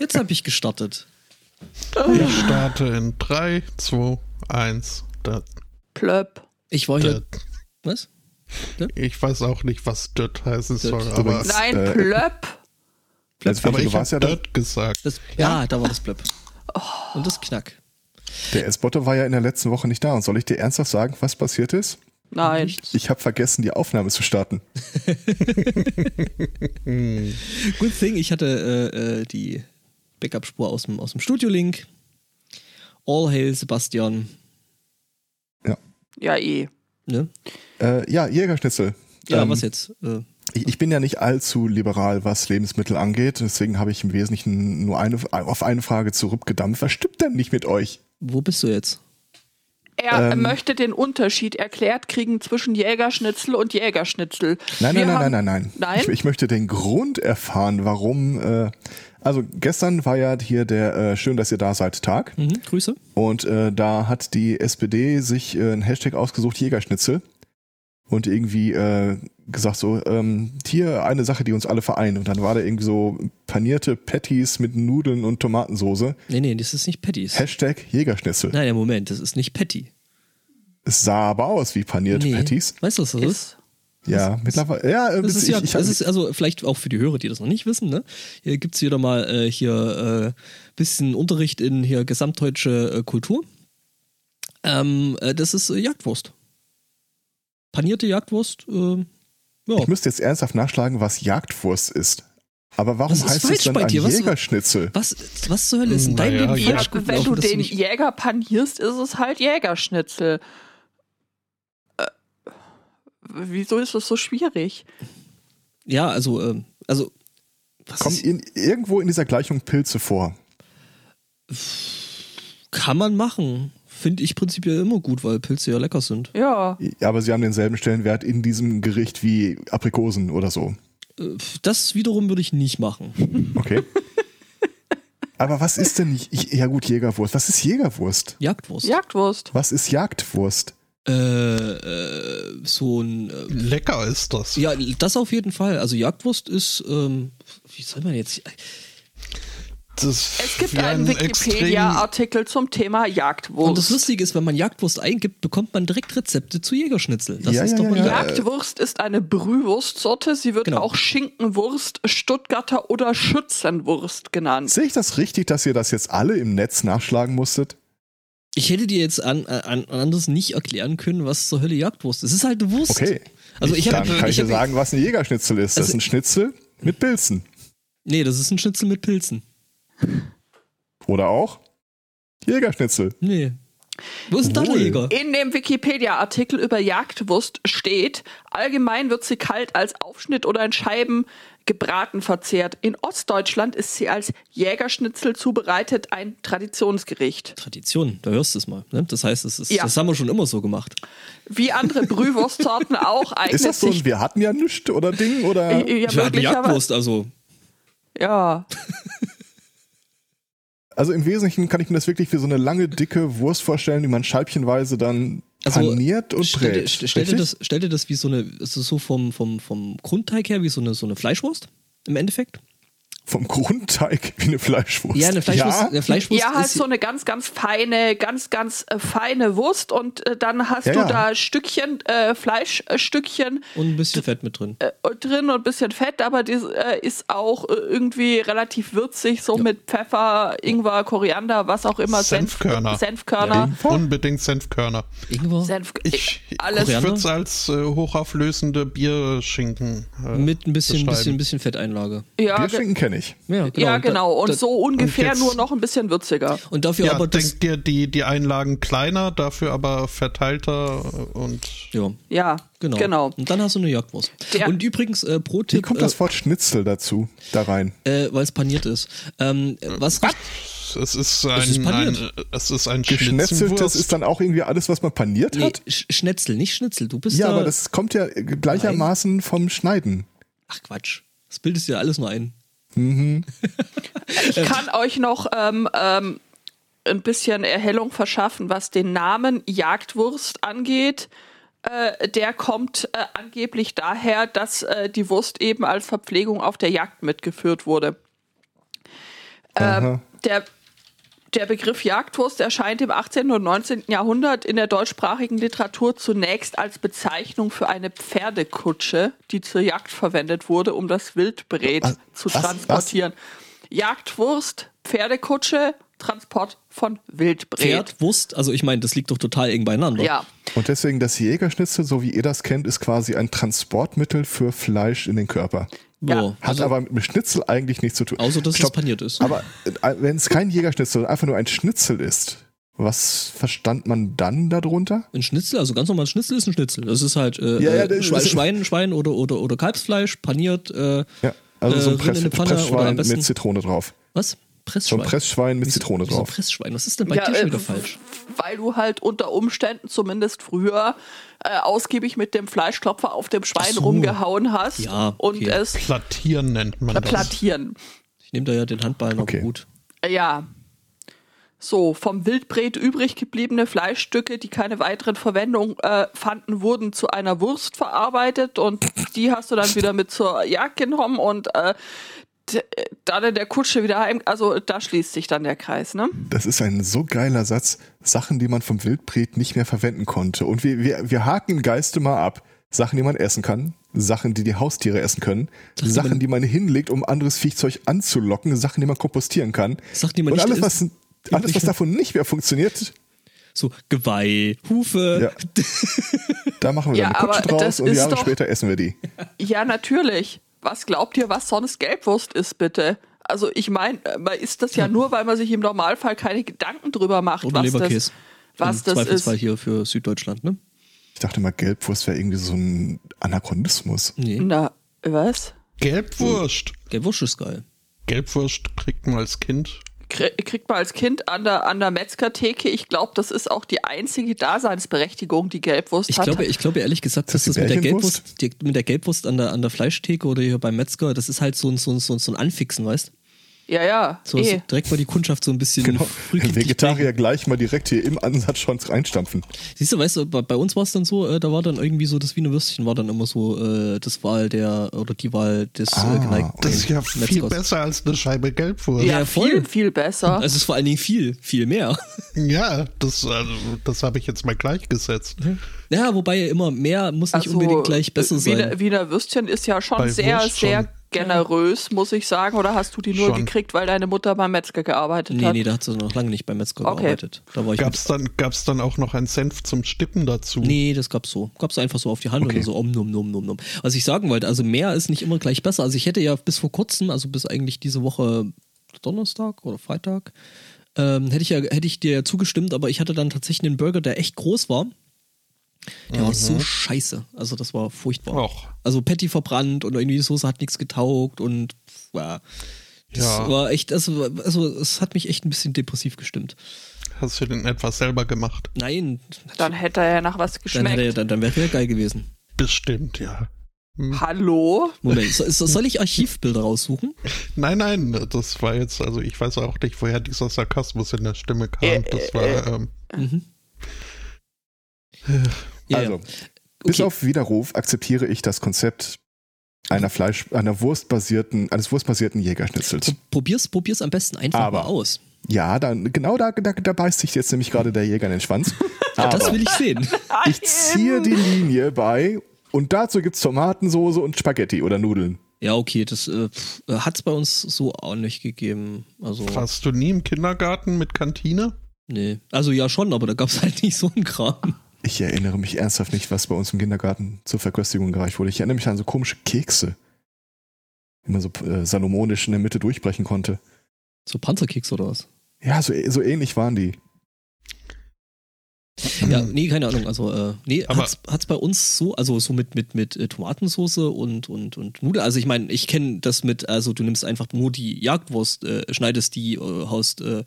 Jetzt habe ich gestartet. Ich starte in 3, 2, 1. Da, Plöpp. Ich war hier. Was? Ich weiß auch nicht, was Dött heißen soll, Dött. aber, Übrigens- Nein, Äh, Plöpp. Jetzt, aber du ich habe ja da, Dött gesagt. Das, ja, da war das Blöpp. Und das Knack. der S-Botte war ja in der letzten Woche nicht da. Und soll ich dir ernsthaft sagen, was passiert ist? Nein. Ich habe vergessen, die Aufnahme zu starten. Good thing, ich hatte äh, äh, die Backup-Spur aus dem, aus dem Studio-Link. All hail Sebastian. Ja, eh. Ne? Äh, ja, Jägerschnitzel. Ja, Ähm, was jetzt? Äh, Ich, ich bin ja nicht allzu liberal, was Lebensmittel angeht. Deswegen habe ich im Wesentlichen nur eine, auf eine Frage zurückgedampft. Was stimmt denn nicht mit euch? wo bist du jetzt? Er Ähm. möchte den Unterschied erklärt kriegen zwischen Jägerschnitzel und Jägerschnitzel. Nein, nein, nein, haben- nein, nein, nein. Nein? Ich, ich möchte den Grund erfahren, warum. Äh, also gestern war ja hier der äh, Schön, dass ihr da seid Tag. Mhm, Grüße. Und äh, da hat die SPD sich äh, ein Hashtag ausgesucht, Jägerschnitzel. Und irgendwie äh, gesagt so, ähm, hier eine Sache, die uns alle vereint. Und dann war da irgendwie so panierte Patties mit Nudeln und Tomatensoße. Nee, nee, das ist nicht Patties. Hashtag Jägerschnitzel. Nein, Moment, das ist nicht Patty. Es sah aber aus wie panierte Nee. Patties. Weißt du, was das ist? Ja, mittlerweile. Ja, äh, Das das ist ja, ich, ich, das ist also vielleicht auch für die Hörer, die das noch nicht wissen, ne? Hier gibt's wieder mal äh, hier äh, bisschen Unterricht in hier gesamtdeutsche äh, Kultur. Ähm, äh, das ist äh, Jagdwurst. Panierte Jagdwurst, äh, ja. ich müsste jetzt ernsthaft nachschlagen, was Jagdwurst ist. Aber warum Was ist heißt es dann bei ein dir? Was- Jägerschnitzel? Was, was zur Hölle ist in deinem Naja, Leben ja, falsch Ja, wenn du den Jäger panierst, ist es halt Jägerschnitzel. Äh, wieso ist das so schwierig? Ja, also, ähm, also, was Kommen ist, in, irgendwo in dieser Gleichung Pilze vor? kann man machen. Finde ich prinzipiell immer gut, weil Pilze ja lecker sind. Ja. Ja, aber sie haben denselben Stellenwert in diesem Gericht wie Aprikosen oder so. Äh, Das wiederum würde ich nicht machen. Okay. aber was ist denn, ja gut, Jägerwurst. Was ist Jägerwurst? Jagdwurst. Jagdwurst. Was ist Jagdwurst? Äh, äh, so ein. Äh, Lecker ist das. ja, das auf jeden Fall. Also Jagdwurst ist, ähm, wie soll man jetzt. Das Es gibt einen Wikipedia-Artikel zum Thema Jagdwurst. Und das Lustige ist, wenn man Jagdwurst eingibt, bekommt man direkt Rezepte zu Jägerschnitzel. Das Ja, ist ja, doch ja, mal ja. Jagdwurst ist eine Brühwurstsorte. Sie wird Genau. auch Schinkenwurst, Stuttgarter oder Schützenwurst genannt. Sehe ich das richtig, dass ihr das jetzt alle im Netz nachschlagen musstet? Ich hätte dir jetzt an, an, anders nicht erklären können, was zur Hölle Jagdwurst ist. Es ist halt eine Wurst. Okay. Also ich Dann habe kann ich dir hab, sagen, was ein Jägerschnitzel ist. Das Also- ist ein Schnitzel mit Pilzen. Nee, das ist ein Schnitzel mit Pilzen. Oder auch Jägerschnitzel. Nee. Wo ist denn da. Jäger? In dem Wikipedia-Artikel über Jagdwurst steht, allgemein wird sie kalt als Aufschnitt oder in Scheiben gebraten verzehrt. In Ostdeutschland ist sie als Jägerschnitzel zubereitet, ein Traditionsgericht. Tradition, da hörst du es mal. Ne? Das heißt, es ist, Ja. das haben wir schon immer so gemacht. Wie andere Brühwurstsorten auch eignet Ist das so ein sich Wir hatten ja nichts oder Ding? Oder? ja, Wir hatten wirklich, aber, Jagdwurst, also ja. Also im Wesentlichen kann ich mir das wirklich wie so eine lange, dicke Wurst vorstellen, die man scheibchenweise dann Also, paniert und stell, dir- brät. stell, stell, dir das, stell dir das wie so eine, so vom, vom, vom Grundteig her, wie so eine, so eine Fleischwurst im Endeffekt. Vom Grundteig wie eine Fleischwurst. Ja, eine Fleischwurst, Ja? eine Fleischwurst Ja, halt ist, so eine ganz, ganz feine, ganz, ganz äh, feine Wurst und äh, dann hast Ja, du ja. da Stückchen, äh, Fleischstückchen und ein bisschen Fett mit drin. äh, drin und ein bisschen Fett, aber die äh, ist auch äh, irgendwie relativ würzig, so mit Pfeffer, Ingwer, Koriander, was auch immer. Senf- Senfkörner. Senfkörner. Unbedingt Senfkörner. Ingwer Senf Ich, alles. ich würde es als äh, hochauflösende Bierschinken äh, mit ein bisschen, bisschen, bisschen Fetteinlage. Ja, Bierschinken kenne ich. Ja, ja, genau. Und Da- so ungefähr jetzt- nur noch ein bisschen würziger. Und dafür Ja, aber das. denk dir die, die Einlagen kleiner, dafür aber verteilter und Ja, Ja, genau. genau. Und dann hast du eine Jagdwurst. Der- und übrigens, äh, Wie Pro-Tipp, kommt das Wort Schnitzel dazu, da rein? äh, äh, weil es paniert ist. Ähm, was richt- es ist ein, ist ein, es ist ein Geschnetzeltes ist dann auch irgendwie alles, was man paniert nee, hat? Sch- Schnetzel, nicht Schnitzel. Du bist Ja, da. aber das kommt ja gleichermaßen vom Schneiden. Ach Quatsch. Das bildest dir alles nur ein. Ich kann euch noch ähm, ähm, ein bisschen Erhellung verschaffen, was den Namen Jagdwurst angeht. Äh, der kommt äh, angeblich daher, dass äh, die Wurst eben als Verpflegung auf der Jagd mitgeführt wurde. Ähm, der, der Begriff Jagdwurst erscheint im 18. und 19. Jahrhundert in der deutschsprachigen Literatur zunächst als Bezeichnung für eine Pferdekutsche, die zur Jagd verwendet wurde, um das Wildbret Was? zu Was? transportieren. Jagdwurst, Pferdekutsche, Transport von Wildbret. Pferd, Wurst, also ich meine, das liegt doch total eng beieinander. Ja, Und deswegen das Jägerschnitzel, so wie ihr das kennt, ist quasi ein Transportmittel für Fleisch in den Körper. Ja. Hat Also, aber mit dem Schnitzel eigentlich nichts zu tun. außer dass Stopp. es paniert ist. Aber äh, wenn es kein Jägerschnitzel, sondern einfach nur ein Schnitzel ist, was verstand man dann darunter? Ein Schnitzel, also ganz normal ein Schnitzel ist ein Schnitzel. Das ist halt äh, Ja, ja, äh, das Schwein, ist- Schwein, Schwein oder, oder, oder Kalbsfleisch, paniert. Äh, Ja, also so ein Äh, Press, am Pressschwein besten- mit Zitrone drauf. was? So Pressschwein. ein Pressschwein mit Wieso- Zitrone wieso drauf. Pressschwein? Was ist denn bei Ja, dir schon äh, wieder falsch? weil du halt unter Umständen zumindest früher äh, ausgiebig mit dem Fleischklopfer auf dem Schwein so. rumgehauen hast Ja, und okay. es Plattieren nennt man äh, das. plattieren. Ich nehme da ja den Handballen, aber Okay. gut. Ja. So, vom Wildbret übrig gebliebene Fleischstücke, die keine weiteren Verwendung äh, fanden, wurden zu einer Wurst verarbeitet und die hast du dann wieder mit zur Jagd genommen und äh, dann in der Kutsche wieder heim. Also da schließt sich dann der Kreis, ne? Das ist ein so geiler Satz. Sachen, die man vom Wildbret nicht mehr verwenden konnte. Und wir, wir, wir haken im Geiste mal ab. Sachen, die man essen kann. Sachen, die die Haustiere essen können. Sachen, die Sachen, man- die man hinlegt, um anderes Viehzeug anzulocken. Sachen, die man kompostieren kann. Sachen, die man Und nicht alles, isst. was, alles, was davon nicht mehr funktioniert, So Geweih, Hufe. Ja. da machen wir Ja, dann eine Kutsche draus und Jahre doch- später essen wir die. Ja, natürlich. Was glaubt ihr, was sonst Gelbwurst ist, bitte? Also ich meine, man isst das ja nur, weil man sich im Normalfall keine Gedanken drüber macht, Oder was Leberkäse. das, was Im das ist. Zweifelsfall hier für Süddeutschland, ne? Ich dachte mal, Gelbwurst wäre irgendwie so ein Anachronismus. Nee. Na, was? Gelbwurst. Gelbwurst ist geil. Gelbwurst kriegt man als Kind. Krie- Kriegt man als Kind an der, an der Metzgertheke. Ich glaube, das ist auch die einzige Daseinsberechtigung, die Gelbwurst Ich hat. glaube, ich glaube ehrlich gesagt, dass Ist das das mit der? Gelbwurst, die, mit der Gelbwurst an der, an der Fleischtheke oder hier beim Metzger, das ist halt so ein, so ein, so ein, so ein Anfixen, weißt ja, ja. so, eh. so direkt mal die Kundschaft so ein bisschen Genau. Vegetarier gleich mal direkt hier im Ansatz schon reinstampfen. Siehst du, weißt du, bei, bei uns war es dann so, äh, da war dann irgendwie so, das Wiener Würstchen war dann immer so äh, das Wahl der, oder die Wahl des Ah, äh, geneigten Das ist ja viel Metzgers. besser als eine Scheibe Gelbwurst. ja, ja, voll. viel, viel besser. Also es ist vor allen Dingen viel, viel mehr. Ja, das, also, das habe ich jetzt mal gleichgesetzt. Ja, wobei ja immer mehr muss nicht Also, unbedingt gleich besser äh, Wiener, sein. Wiener Würstchen ist ja schon Bei sehr, Wurst sehr schon. Generös, muss ich sagen. Oder hast du die nur Schon. gekriegt, weil deine Mutter beim Metzger gearbeitet Nee, hat? nee, da hat sie noch lange nicht beim Metzger Okay. gearbeitet. Da war ich Gab's dann, gab's dann auch noch einen Senf zum Stippen dazu? Nee, das gab's so. Gab's einfach so auf die Hand Okay. oder so om num num num num. Was ich sagen wollte, also mehr ist nicht immer gleich besser. Also ich hätte ja bis vor kurzem, also bis eigentlich diese Woche Donnerstag oder Freitag, ähm, hätte ich ja hätte ich dir ja zugestimmt, aber ich hatte dann tatsächlich einen Burger, der echt groß war. Der war so scheiße. Also das war furchtbar. Och. Also Patty verbrannt und irgendwie die Soße hat nichts getaugt und ja, das Ja. war echt, also, also es hat mich echt ein bisschen depressiv gestimmt. Hast du den etwas selber gemacht? Nein, Dann hätte er ja nach was dann, geschmeckt. hätte er, dann, dann wäre er geil gewesen. Bestimmt, ja. Hallo? Moment, so, so, soll ich Archivbilder raussuchen? Nein, nein, das war jetzt, also ich weiß auch nicht, woher dieser Sarkasmus in der Stimme kam. Äh, Das äh, war, ähm, Mhm. Ja, also, ja. bis Okay. auf Widerruf akzeptiere ich das Konzept einer Fleisch, einer wurstbasierten, eines wurstbasierten Jägerschnitzels. Pro- Probier's, probier's am besten einfach Aber- mal aus. Ja, dann, genau da, da, da beißt sich jetzt nämlich gerade der Jäger in den Schwanz. Das Aber will ich sehen. ich ziehe die Linie bei und dazu gibt's Tomatensoße und Spaghetti oder Nudeln. Ja, okay, das äh, hat es bei uns so auch nicht gegeben. Also, warst du nie im Kindergarten mit Kantine? nee. Also ja schon, aber da gab's halt nicht so einen Kram. Ich erinnere mich ernsthaft nicht, was bei uns im Kindergarten zur Verköstigung gereicht wurde. Ich erinnere mich an so komische Kekse, die man so äh, salomonisch in der Mitte durchbrechen konnte. So Panzerkeks oder was? Ja, so, so ähnlich waren die. Ja, nee, keine Ahnung. Also, äh, nee, Aber- hat's, hat's bei uns so, also so mit, mit, mit äh, Tomatensoße und, und, und Nudeln. Also ich meine, ich kenne das mit, also du nimmst einfach nur die Jagdwurst, äh, schneidest die, äh, haust äh,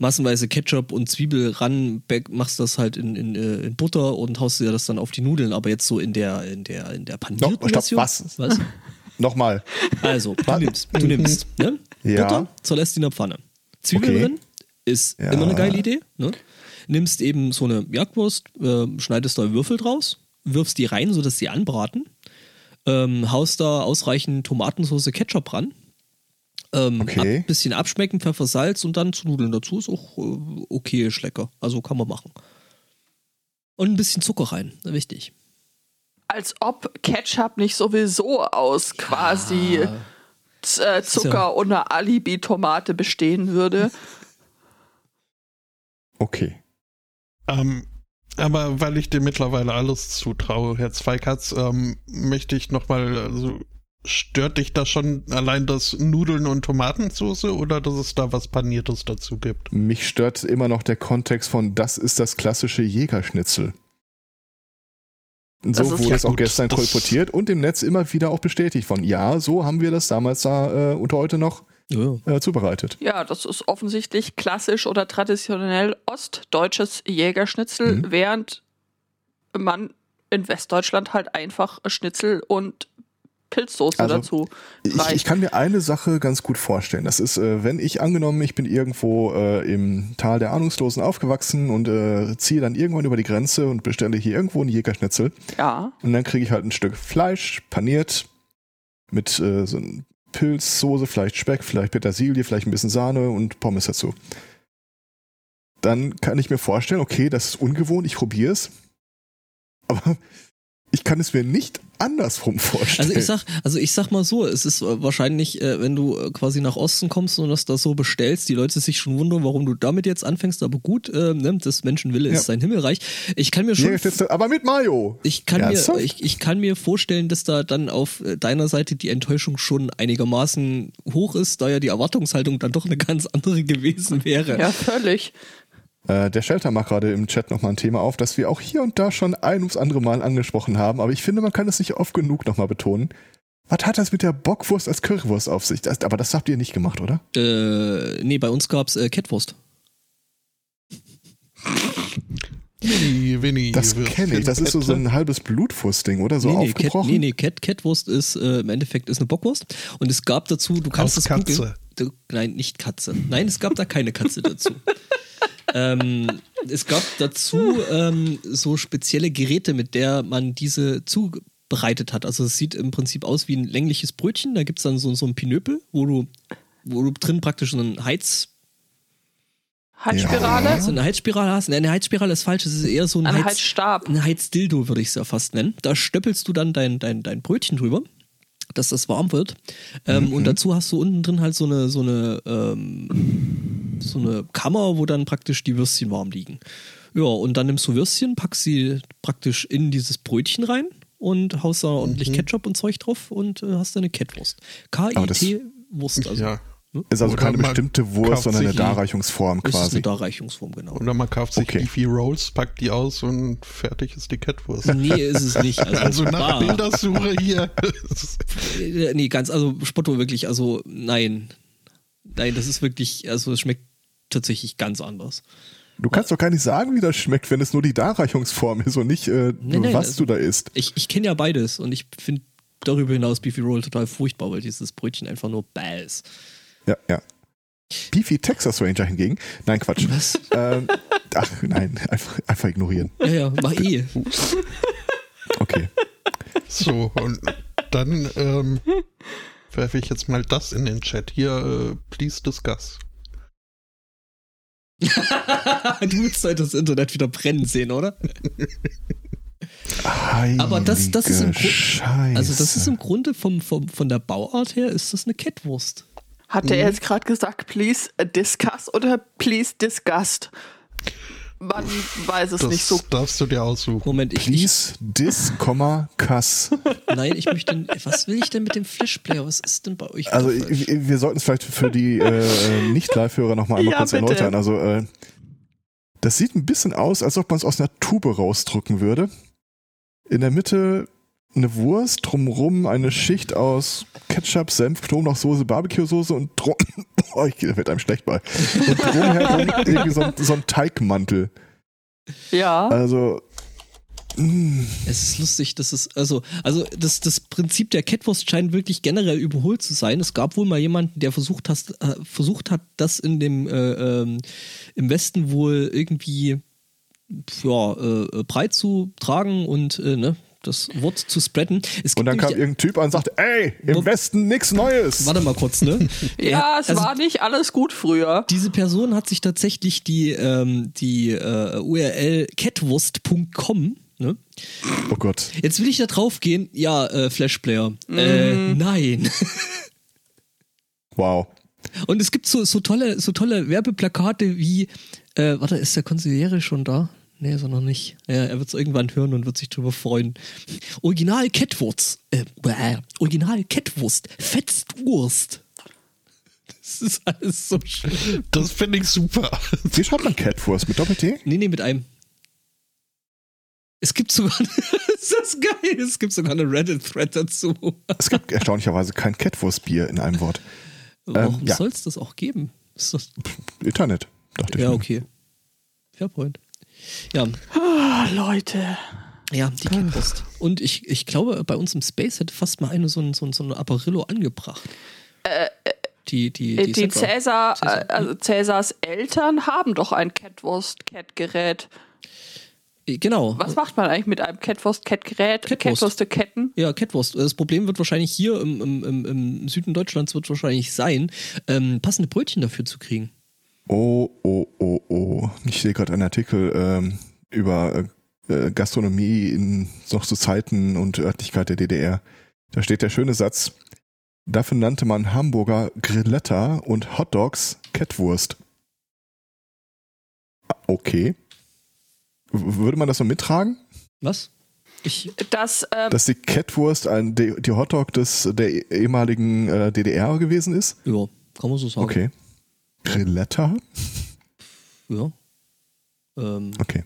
massenweise Ketchup und Zwiebel ran, machst das halt in, in, äh, in Butter und haust dir das dann auf die Nudeln, aber jetzt so in der, in der, in der panierten Stopp, Version. was? was? Nochmal. Also, du nimmst, du nimmst, ne? Ja. Butter, zerlässt die in der Pfanne. Zwiebeln Okay. drin, ist Ja. immer eine geile Idee, ne? Nimmst eben so eine Jagdwurst, äh, schneidest da Würfel draus, wirfst die rein, sodass sie anbraten, ähm, haust da ausreichend Tomatensauce Ketchup ran, Ähm, Okay. Ein bisschen abschmecken, Pfeffer, Salz und dann zu Nudeln dazu ist auch äh, okay, ist lecker. Also kann man machen. Und ein bisschen Zucker rein, wichtig. Als ob Ketchup nicht sowieso aus quasi Z- äh, Zucker ja- und einer Alibi-Tomate bestehen würde. Okay. Ähm, aber weil ich dir mittlerweile alles zutraue, Herr Zweikatz, ähm, möchte ich nochmal, also stört dich da schon allein das Nudeln und Tomatensauce oder dass es da was Paniertes dazu gibt? Mich stört immer noch der Kontext von, das ist das klassische Jägerschnitzel. So Das wurde ja es auch gut, gestern das- kolportiert und im Netz immer wieder auch bestätigt von, ja, so haben wir das damals da äh, und heute noch Ja. äh, zubereitet. Ja, das ist offensichtlich klassisch oder traditionell ostdeutsches Jägerschnitzel, Mhm. während man in Westdeutschland halt einfach Schnitzel und Pilzsoße Also, dazu Ich, ich kann mir eine Sache ganz gut vorstellen. Das ist, äh, wenn ich angenommen, ich bin irgendwo äh, im Tal der Ahnungslosen aufgewachsen und äh, ziehe dann irgendwann über die Grenze und bestelle hier irgendwo einen Jägerschnitzel. ja, Und dann kriege ich halt ein Stück Fleisch, paniert, mit äh, so ein Pilzsoße, vielleicht Speck, vielleicht Petersilie, vielleicht ein bisschen Sahne und Pommes dazu. Dann kann ich mir vorstellen, okay, das ist ungewohnt, ich probiere es. Aber ich kann es mir nicht andersrum vorstellen. Also ich sag, also ich sag mal so, es ist äh, wahrscheinlich, äh, wenn du äh, quasi nach Osten kommst und das da so bestellst, die Leute sich schon wundern, warum du damit jetzt anfängst, aber gut, äh, ne, das Menschenwille Ja. ist sein Himmelreich. Ich kann mir schon Jägerschnitzel, aber mit Mayo. Ich kann, mir, Ernsthaft? ich, ich kann mir vorstellen, dass da dann auf deiner Seite die Enttäuschung schon einigermaßen hoch ist, da ja die Erwartungshaltung dann doch eine ganz andere gewesen wäre. ja, völlig. Äh, der Shelter macht gerade im Chat nochmal ein Thema auf, das wir auch hier und da schon ein ums andere Mal angesprochen haben, aber ich finde, man kann es nicht oft genug nochmal betonen. Was hat das mit der Bockwurst als Currywurst auf sich? Das, aber das habt ihr nicht gemacht, oder? Äh, nee, bei uns gab's äh, Kettwurst. Winnie, Winnie. Das kenne ich. Das ist so, so ein halbes Blutwurstding, oder? So nee, nee, Cat, aufgebrochen. nee, nee, Cat, Catwurst ist äh, im Endeffekt ist eine Bockwurst. Und es gab dazu, du kannst Aus das googeln. Katze. Du, nein, nicht Katze. Nein, es gab da keine Katze dazu. ähm, es gab dazu ähm, so spezielle Geräte, mit der man diese zubereitet hat. Also es sieht im Prinzip aus wie ein längliches Brötchen. Da gibt's dann so, so ein Pinöpel, wo du, wo du drin praktisch so einen Heiz, Heizspirale, so eine Heizspirale hast. Nein, eine Heizspirale ist falsch. Es ist eher so ein, ein Heiz, Heizstab. ein Heizdildo, würde ich es ja fast nennen. Da stöppelst du dann dein, dein, dein Brötchen drüber, dass das warm wird. Ähm, Und dazu hast du unten drin halt so eine, so eine, ähm, so eine Kammer, wo dann praktisch die Würstchen warm liegen. Ja, und dann nimmst du Würstchen, packst sie praktisch in dieses Brötchen rein und haust da ordentlich Ketchup und Zeug drauf und äh, hast dann eine Kettwurst. K-I-T-Wurst, also Ja. Ist also Oder keine bestimmte Wurst, sondern eine Darreichungsform das ist quasi. eine Darreichungsform, genau. Oder man kauft sich Okay. Beefy Rolls, packt die aus und fertig ist die Catwurst. Nee, ist es nicht. Also, Also nach. Bildersuche hier. Äh, Nee, ganz, also Spotto wirklich, also nein. Nein, das ist wirklich, also es schmeckt tatsächlich ganz anders. Du kannst doch gar nicht sagen, wie das schmeckt, wenn es nur die Darreichungsform ist und nicht, äh, Nee, nee, was also- du da isst. Ich, ich kenne ja beides und ich finde darüber hinaus Beefy Roll total furchtbar, weil dieses Brötchen einfach nur bäh ist. Ja, ja. Beefy Texas Ranger hingegen. Nein, Quatsch. Was? ähm, ach, nein, einfach, einfach ignorieren. Ja, ja, mach eh. Okay. So, und dann ähm, werfe ich jetzt mal das in den Chat. Hier, äh, please discuss. du willst heute das Internet wieder brennen sehen, oder? Aber das- das ist im Heilige Grund- Scheiße. Also das ist im Grunde vom, vom, von der Bauart her ist das eine Kettwurst. Hat Mhm. er jetzt gerade gesagt, please discuss oder please disgust? Man weiß es Das nicht so. darfst du dir aussuchen. Moment, ich, Please, dis, Komma, Kass. nein, ich möchte, was will ich denn mit dem Flashplayer? Was ist denn bei euch? Also ich- wir sollten es vielleicht für die äh, Nicht-Live-Hörer nochmal einmal Ja, kurz bitte. erläutern. Also äh, das sieht ein bisschen aus, als ob man es aus einer Tube rausdrücken würde. In der Mitte eine Wurst, drumrum eine Schicht aus Ketchup, Senf, Knoblauchsoße, Barbecue-Soße und drum, oh, ich, da wird einem schlecht bei. Und drumherum irgendwie so, ein- so ein Teigmantel. Ja. Also mh, Es ist lustig, dass es, also, also das, das Prinzip der Catwurst scheint wirklich generell überholt zu sein. Es gab wohl mal jemanden, der versucht hat, äh, versucht hat, das in dem äh, ähm, im Westen wohl irgendwie ja, äh, breit zu tragen und äh, ne, das Wort zu spreaden. Es Und dann kam irgendein Typ an und sagte, ey, im Westen nix Neues. Warte mal kurz, ne? Ja, es also war nicht alles gut früher. Diese Person hat sich tatsächlich die, ähm, die äh, URL catwurst.com, ne? Oh Gott. Jetzt will ich da drauf gehen, ja, äh, Flashplayer. Äh, nein. Wow. Und es gibt so, so tolle, so tolle Werbeplakate wie, äh, warte, ist der Konsigliere schon da? Nee, er noch nicht. Ja, er wird es irgendwann hören und wird sich drüber freuen. Original Kettwurst. Äh, bäh, Original Kettwurst. Fetztwurst. Das ist alles so schön. Das finde ich super. Wie schreibt man Catwurst? Mit Doppel-T? Nee, nee, mit einem. Es gibt sogar, ist das geil, es gibt sogar eine Reddit-Thread dazu. Es gibt erstaunlicherweise kein Catwurst-Bier in einem Wort. Warum ja. soll es das auch geben? Ist das, Internet, dachte ich. ja, okay. Fairpoint. Ja, Ah, Leute. Ja, die Catwurst. Und ich, ich glaube, bei uns im Space hätte fast mal eine so ein, so ein, so ein Apparillo angebracht. die, die, Äh, die, Die, Setra. Cäsar, Cäsar. äh, also Cäsars Eltern haben doch ein Catwurst-Cat-Gerät. Äh, Genau. Was macht man eigentlich mit einem Catwurst-Cat-Gerät? Catwurst. Catwurst-Ketten? Ja, Catwurst. Das Problem wird wahrscheinlich hier im, im, im, im Süden Deutschlands wird wahrscheinlich sein, ähm, passende Brötchen dafür zu kriegen. Oh, oh, oh, oh. Ich sehe gerade einen Artikel ähm, über äh, Gastronomie in noch zu Zeiten und Örtlichkeit der DDR. Da steht der schöne Satz, dafür nannte man Hamburger Grilletta und Hotdogs Catwurst. Ah, Okay. W- Würde man das so mittragen? Was? Ich, Das, ähm, Dass die Catwurst ein, die, die Hotdog des, der ehemaligen äh, DDR gewesen ist? ja, kann man so sagen. Okay. Grilletta? Ja. Ähm, Okay.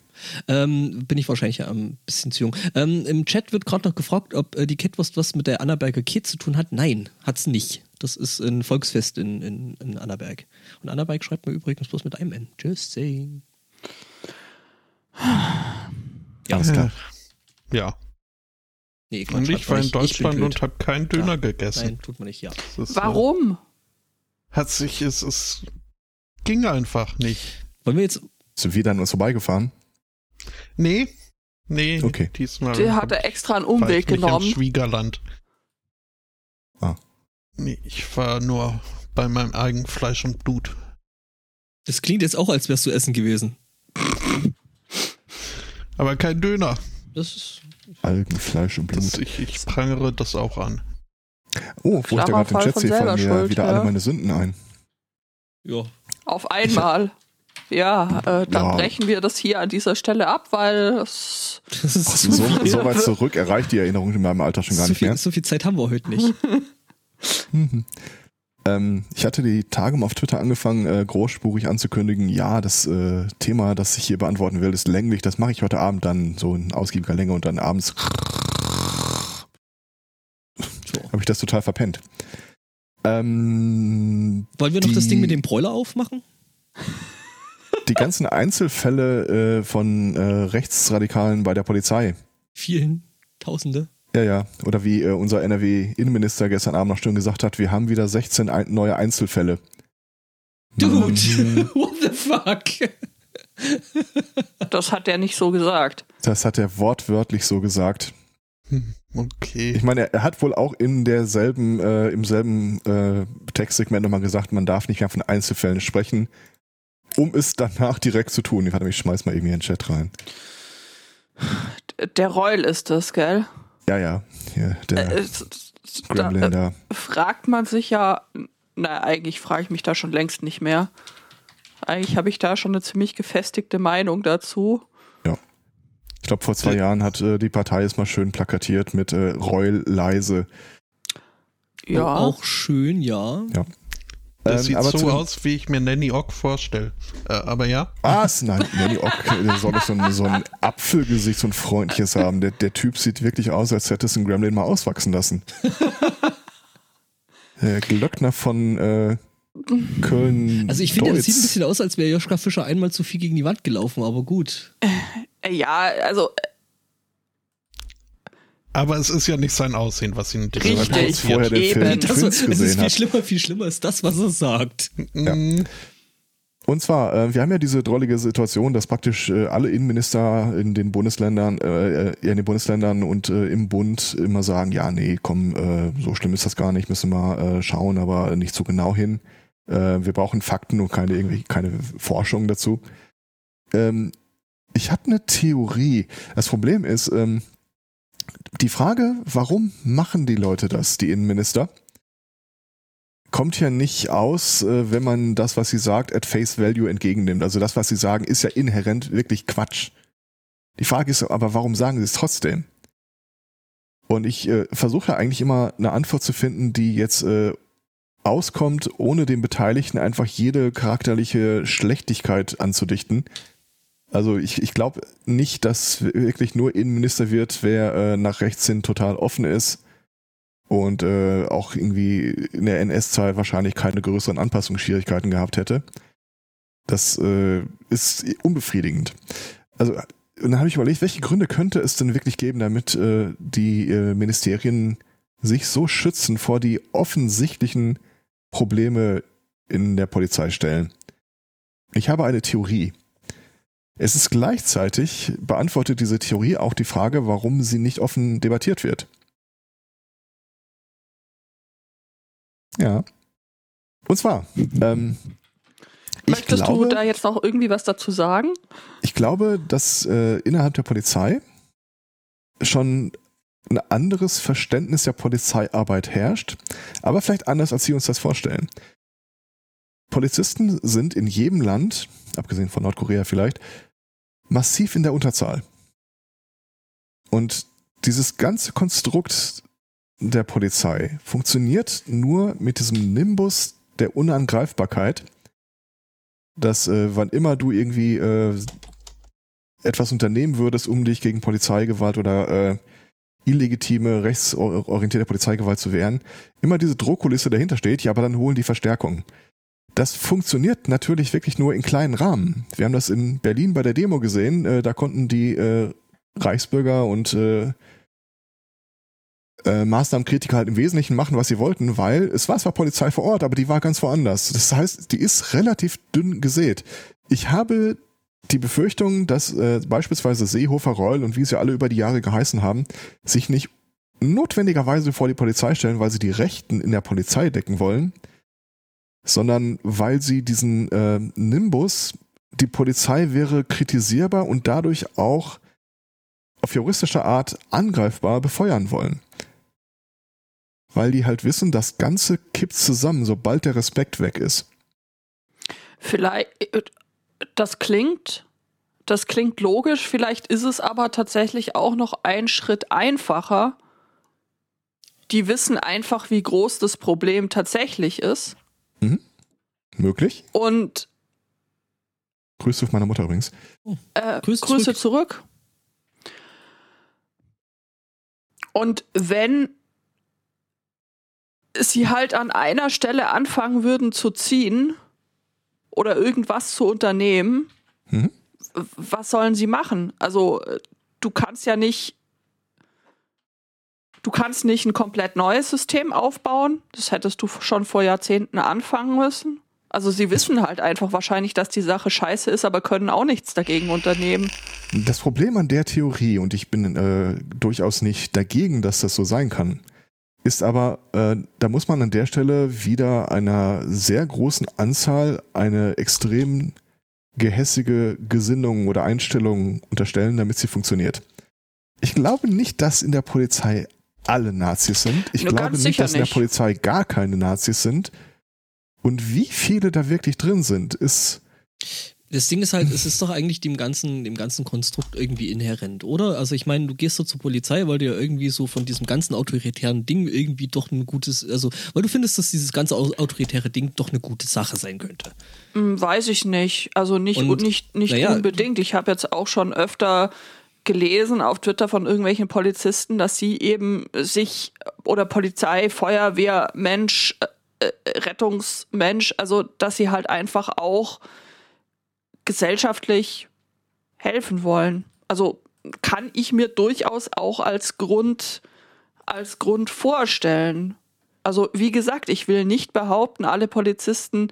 ähm, bin ich wahrscheinlich ein bisschen zu jung. Ähm, Im Chat wird gerade noch gefragt, ob äh, die Catwurst was mit der Annaberger Kid zu tun hat. Nein, hat's nicht. Das ist ein Volksfest in, in, in Annaberg. Und Annaberg schreibt man übrigens bloß mit einem N. Just saying. Ja, alles klar. Ja. Nee, Quatsch, Und ich man war in Deutschland und habe keinen Döner Ja. gegessen. Nein, tut man nicht, ja. Ist, warum? Äh, hat sich, es, es ging einfach nicht. Wollen wir jetzt. Sind wir dann uns vorbeigefahren? Nee, nee, Okay. diesmal. Der hatte extra einen Umweg nicht genommen. Schwiegerland. Ah. Nee, ich war nur bei meinem eigenen Fleisch und Blut. Das klingt jetzt auch, als wärst du essen gewesen. Aber kein Döner. Das ist. Algen, Fleisch und Das, Blut. ich, ich prangere das auch an. Oh, wo ich da gerade Klammerfall Chat von sehe, fallen selber mir schuld, wieder ja. alle meine Sünden ein. Ja. Auf einmal. Ja, äh, dann Ja. brechen wir das hier an dieser Stelle ab, weil es Das ist Ach, so, so, so weit zurück erreicht die Erinnerung in meinem Alter schon gar so, nicht viel, mehr. so viel Zeit haben wir heute nicht. Ähm, ich hatte die Tage mal auf Twitter angefangen, äh, großspurig anzukündigen, ja, das äh, Thema, das ich hier beantworten will, ist länglich. Das mache ich heute Abend dann so in ausgiebiger Länge und dann abends So. habe ich das total verpennt. Ähm, Wollen wir noch das Die- Ding mit dem Broiler aufmachen? die ganzen Einzelfälle äh, von äh, Rechtsradikalen bei der Polizei. Vielen Tausende. Ja, ja. Oder wie äh, unser NRW-Innenminister gestern Abend noch schön gesagt hat, wir haben wieder 16 ein neue Einzelfälle. Dude, Mhm. what the fuck? das hat er nicht so gesagt. Das hat er wortwörtlich so gesagt. Hm, Okay. Ich meine, er, hat wohl auch in derselben, äh, im selben äh, Textsegment nochmal gesagt, man darf nicht mehr von Einzelfällen sprechen, um es danach direkt zu tun. Warte, ich schmeiß mal irgendwie in den Chat rein. Der Reul ist das, gell? Ja, ja. Hier, der Äh, es- da, Gremlin äh, da. fragt man sich ja, na, eigentlich frage ich mich da schon längst nicht mehr. Eigentlich habe ich da schon eine ziemlich gefestigte Meinung dazu. Ich glaube, vor zwei Jahren hat äh, die Partei es mal schön plakatiert mit äh, Reul leise. Ja. Auch schön, ja. Das Ähm, sieht aber so aus, wie ich mir Nanny Ock vorstelle. Äh, aber ja. Was? Nein, Nanny Ock der soll doch so ein, so ein Apfelgesicht, so ein freundliches haben. Der, der Typ sieht wirklich aus, als hätte es ein Gremlin mal auswachsen lassen. Der Glöckner von äh, Köln. Also ich finde, das sieht ein bisschen aus, als wäre Joschka Fischer einmal zu viel gegen die Wand gelaufen, aber gut. Äh, ja, also Aber es ist ja nicht sein Aussehen, was ihn Richtig. vorher den Eben. Film Das, Twins es ist gesehen viel hat. schlimmer, viel schlimmer ist das, was er sagt. Mm, Und zwar, äh, wir haben ja diese drollige Situation, dass praktisch äh, alle Innenminister in den Bundesländern, äh, äh in den Bundesländern und äh, im Bund immer sagen, ja, nee, komm, äh, so schlimm ist das gar nicht, müssen wir äh, schauen, aber nicht so genau hin. Äh, wir brauchen Fakten und keine irgendwie keine Forschung dazu. Ähm, ich habe eine Theorie. Das Problem ist, ähm, die Frage, warum machen die Leute das, die Innenminister? kommt ja nicht aus, äh, wenn man das, was sie sagt, at face value entgegennimmt. Also das, was sie sagen, ist ja inhärent wirklich Quatsch. Die Frage ist aber, warum sagen sie es trotzdem? Und ich äh, versuche ja eigentlich immer eine Antwort zu finden, die jetzt äh, auskommt, ohne den Beteiligten einfach jede charakterliche Schlechtigkeit anzudichten. Also ich, ich glaube nicht, dass wirklich nur Innenminister wird, wer äh, nach rechts hin total offen ist und äh, auch irgendwie in der NS-Zeit wahrscheinlich keine größeren Anpassungsschwierigkeiten gehabt hätte. Das äh, ist unbefriedigend. Also und dann habe ich überlegt, welche Gründe könnte es denn wirklich geben, damit äh, die äh, Ministerien sich so schützen vor die offensichtlichen Probleme in der Polizei stellen. Ich habe eine Theorie. Es ist gleichzeitig beantwortet diese Theorie auch die Frage, warum sie nicht offen debattiert wird. Ja. Und zwar, ähm, Möchtest glaube, du da jetzt noch irgendwie was dazu sagen? Ich glaube, dass äh, innerhalb der Polizei schon ein anderes Verständnis der Polizeiarbeit herrscht, aber vielleicht anders, als Sie uns das vorstellen. Polizisten sind in jedem Land, abgesehen von Nordkorea vielleicht, massiv in der Unterzahl. Und dieses ganze Konstrukt der Polizei funktioniert nur mit diesem Nimbus der Unangreifbarkeit, dass äh, wann immer du irgendwie äh, etwas unternehmen würdest, um dich gegen Polizeigewalt oder äh, illegitime, rechtsorientierte Polizeigewalt zu wehren, immer diese Drohkulisse dahinter steht, ja, aber dann holen die Verstärkung. Das funktioniert natürlich wirklich nur in kleinen Rahmen. Wir haben das in Berlin bei der Demo gesehen, äh, da konnten die äh, Reichsbürger und äh, äh, Maßnahmenkritiker halt im Wesentlichen machen, was sie wollten, weil es war zwar Polizei vor Ort, aber die war ganz woanders. Das heißt, die ist relativ dünn gesät. Ich habe die Befürchtung, dass äh, beispielsweise Seehofer, Reul und wie sie alle über die Jahre geheißen haben, sich nicht notwendigerweise vor die Polizei stellen, weil sie die Rechten in der Polizei decken wollen, sondern weil sie diesen äh, Nimbus, die Polizei wäre kritisierbar und dadurch auch auf juristische Art angreifbar befeuern wollen weil die halt wissen, das Ganze kippt zusammen, sobald der Respekt weg ist. Vielleicht, das klingt, das klingt logisch, vielleicht ist es aber tatsächlich auch noch ein Schritt einfacher. Die wissen einfach, wie groß das Problem tatsächlich ist. Mhm. Möglich. Und Grüße auf meiner Mutter übrigens. Äh, Grüße, Grüße zurück. zurück. Und wenn sie halt an einer Stelle anfangen würden zu ziehen oder irgendwas zu unternehmen, mhm. was sollen sie machen? Also du kannst ja nicht, du kannst nicht ein komplett neues System aufbauen. Das hättest du schon vor Jahrzehnten anfangen müssen. Also sie wissen halt einfach wahrscheinlich, dass die Sache scheiße ist, aber können auch nichts dagegen unternehmen. Das Problem an der Theorie, und ich bin äh, durchaus nicht dagegen, dass das so sein kann, ist aber, äh, da muss man an der Stelle wieder einer sehr großen Anzahl eine extrem gehässige Gesinnung oder Einstellung unterstellen, damit sie funktioniert. Ich glaube nicht, dass in der Polizei alle Nazis sind. Ich Nur glaube nicht, dass in der Polizei gar keine Nazis sind. Und wie viele da wirklich drin sind, ist das Ding ist halt, es ist doch eigentlich dem ganzen, dem ganzen Konstrukt irgendwie inhärent, oder? Also ich meine, du gehst so zur Polizei, weil du ja irgendwie so von diesem ganzen autoritären Ding irgendwie doch ein gutes, also weil du findest, dass dieses ganze autoritäre Ding doch eine gute Sache sein könnte. Hm, weiß ich nicht. Also nicht, Und, nicht, nicht ja, unbedingt. Ich habe jetzt auch schon öfter gelesen auf Twitter von irgendwelchen Polizisten, dass sie eben sich oder Polizei, Feuerwehr, Mensch, äh, äh Rettungsmensch, also dass sie halt einfach auch gesellschaftlich helfen wollen. Also kann ich mir durchaus auch als Grund, als Grund vorstellen. Also wie gesagt, ich will nicht behaupten, alle Polizisten.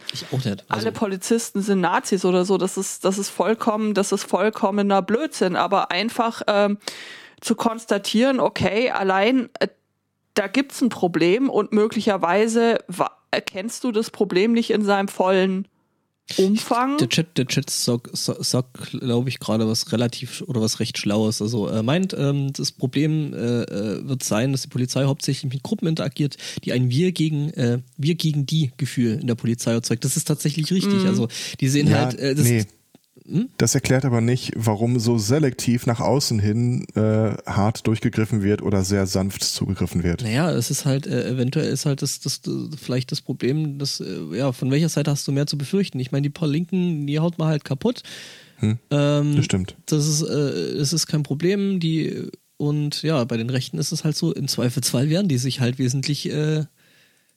Also, alle Polizisten sind Nazis oder so. Das ist, das ist vollkommen, das ist vollkommener Blödsinn. Aber einfach ähm, zu konstatieren, okay, allein äh, da gibt's ein Problem und möglicherweise erkennst du das Problem nicht in seinem vollen Umfang. der Chat, der Chat sagt, sagt glaube ich, gerade was relativ oder was recht Schlaues. Also er meint, ähm, das Problem äh, äh, wird sein, dass die Polizei hauptsächlich mit Gruppen interagiert, die ein Wir gegen äh, Wir gegen die Gefühl in der Polizei erzeugt. Das ist tatsächlich richtig. Also die sehen Ja, halt, äh, das, nee. Das erklärt aber nicht, warum so selektiv nach außen hin äh, hart durchgegriffen wird oder sehr sanft zugegriffen wird. Naja, es ist halt, äh, eventuell ist halt das, das, das vielleicht das Problem, dass, äh, ja, von welcher Seite hast du mehr zu befürchten? Ich meine, die paar Linken, die haut man halt kaputt. Hm, Ähm, Das stimmt. das ist, äh, das ist kein Problem. Die, und ja, bei den Rechten ist es halt so, im Zweifelsfall werden die sich halt wesentlich äh,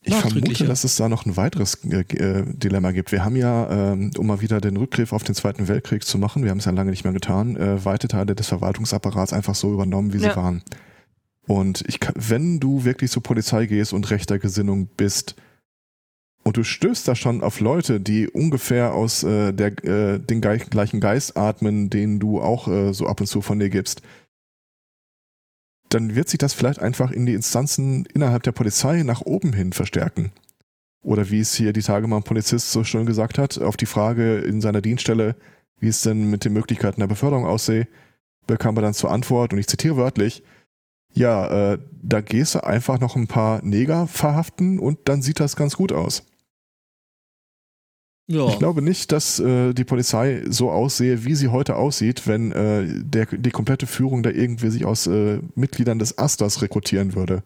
Ich vermute, dass es da noch ein weiteres äh, äh, Dilemma gibt. Wir haben ja, ähm, um mal wieder den Rückgriff auf den Zweiten Weltkrieg zu machen, wir haben es ja lange nicht mehr getan, äh, weite Teile des Verwaltungsapparats einfach so übernommen, wie sie Ja. waren. Und ich wenn du wirklich zur Polizei gehst und rechter Gesinnung bist und du stößt da schon auf Leute, die ungefähr aus äh, der, äh, den gleichen Geist atmen, den du auch äh, so ab und zu von dir gibst, dann wird sich das vielleicht einfach in die Instanzen innerhalb der Polizei nach oben hin verstärken. Oder wie es hier die Tage mal ein Polizist so schön gesagt hat, auf die Frage in seiner Dienststelle, wie es denn mit den Möglichkeiten der Beförderung aussehe, bekam er dann zur Antwort, und ich zitiere wörtlich, ja, äh, da gehst du einfach noch ein paar Neger verhaften und dann sieht das ganz gut aus. Ja. Ich glaube nicht, dass äh, die Polizei so aussehe, wie sie heute aussieht, wenn äh, der, die komplette Führung da irgendwie sich aus äh, Mitgliedern des Asters rekrutieren würde.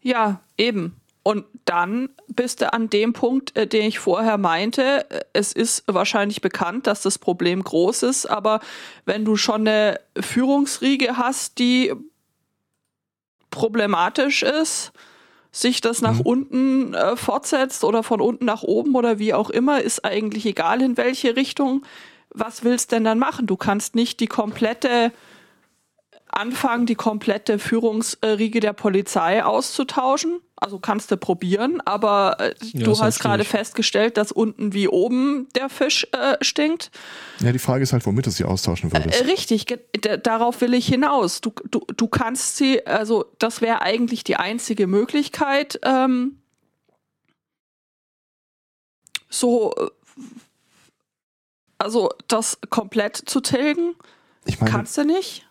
Ja, eben. Und dann bist du an dem Punkt, äh, den ich vorher meinte. Es ist wahrscheinlich bekannt, dass das Problem groß ist, aber wenn du schon eine Führungsriege hast, die problematisch ist, sich das nach Mhm. unten äh, fortsetzt oder von unten nach oben oder wie auch immer, ist eigentlich egal in welche Richtung. Was willst denn dann machen? Du kannst nicht die komplette anfangen, die komplette Führungsriege der Polizei auszutauschen. Also kannst du probieren, aber äh, Ja, du hast gerade festgestellt, dass unten wie oben der Fisch äh, stinkt. Ja, die Frage ist halt, womit du sie austauschen würdest. Äh, richtig, darauf will ich hinaus. Du, du, du kannst sie, also das wäre eigentlich die einzige Möglichkeit, ähm, so, äh, also das komplett zu tilgen. ich meine, Kannst du nicht.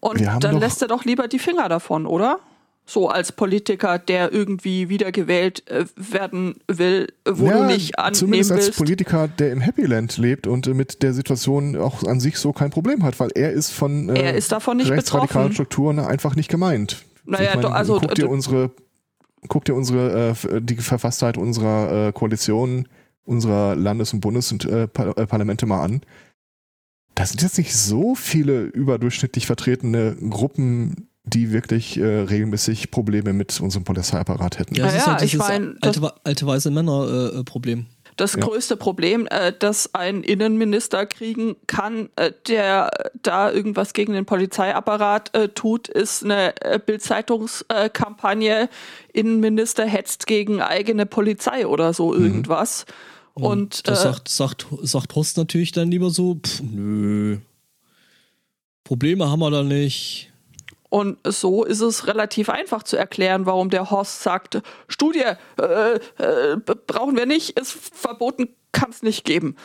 Und dann lässt er doch lieber die Finger davon, oder? So als Politiker, der irgendwie wiedergewählt äh, werden will, wo ja, du nicht annehmen zumindest als willst. Politiker, der im Happy Land lebt und äh, mit der Situation auch an sich so kein Problem hat, weil er ist von äh, Er ist davon nicht rechtsradikalen betroffen. Strukturen einfach nicht gemeint. Naja, Ich doch, also, guck dir unsere, guck dir unsere äh, die Verfasstheit unserer äh, Koalition, unserer Landes- und Bundesparlamente äh, äh, mal an. Da sind jetzt nicht so viele überdurchschnittlich vertretene Gruppen, die wirklich äh, regelmäßig Probleme mit unserem Polizeiapparat hätten. Ja, es Ja, ist ja, halt ich dieses mein, alte, alte weiße Männer-Problem. Das Ja. größte Problem, äh, das ein Innenminister kriegen kann, äh, der da irgendwas gegen den Polizeiapparat äh, tut, ist eine äh, Bildzeitungskampagne. Innenminister hetzt gegen eigene Polizei oder so irgendwas. Und das äh, sagt, sagt, sagt Horst natürlich dann lieber so, pff, nö. Probleme haben wir da nicht. Und so ist es relativ einfach zu erklären, warum der Horst sagt, Studie äh, äh, brauchen wir nicht, ist verboten, kann es nicht geben.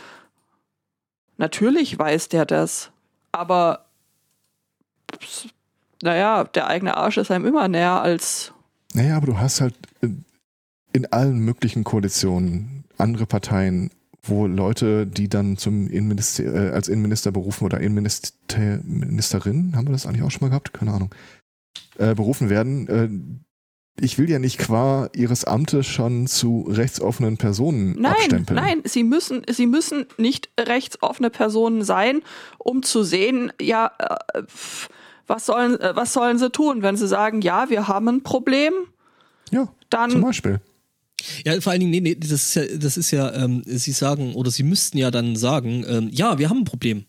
Natürlich weiß der das, aber naja, der eigene Arsch ist einem immer näher als Naja, aber du hast halt in allen möglichen Koalitionen andere Parteien, wo Leute, die dann zum Innenminister, äh, als Innenminister berufen oder Innenminister, Ministerin, haben wir das eigentlich auch schon mal gehabt? Keine Ahnung. Äh, berufen werden. Äh, ich will ja nicht qua ihres Amtes schon zu rechtsoffenen Personen Nein, abstempeln. nein, sie müssen, sie müssen nicht rechtsoffene Personen sein, um zu sehen, ja, äh, was sollen, äh, was sollen sie tun, wenn sie sagen, ja, wir haben ein Problem, Ja, zum dann Beispiel. Ja, vor allen Dingen, nee, nee, das ist ja, das ist ja, ähm, sie sagen, oder sie müssten ja dann sagen, ähm, ja, wir haben ein Problem.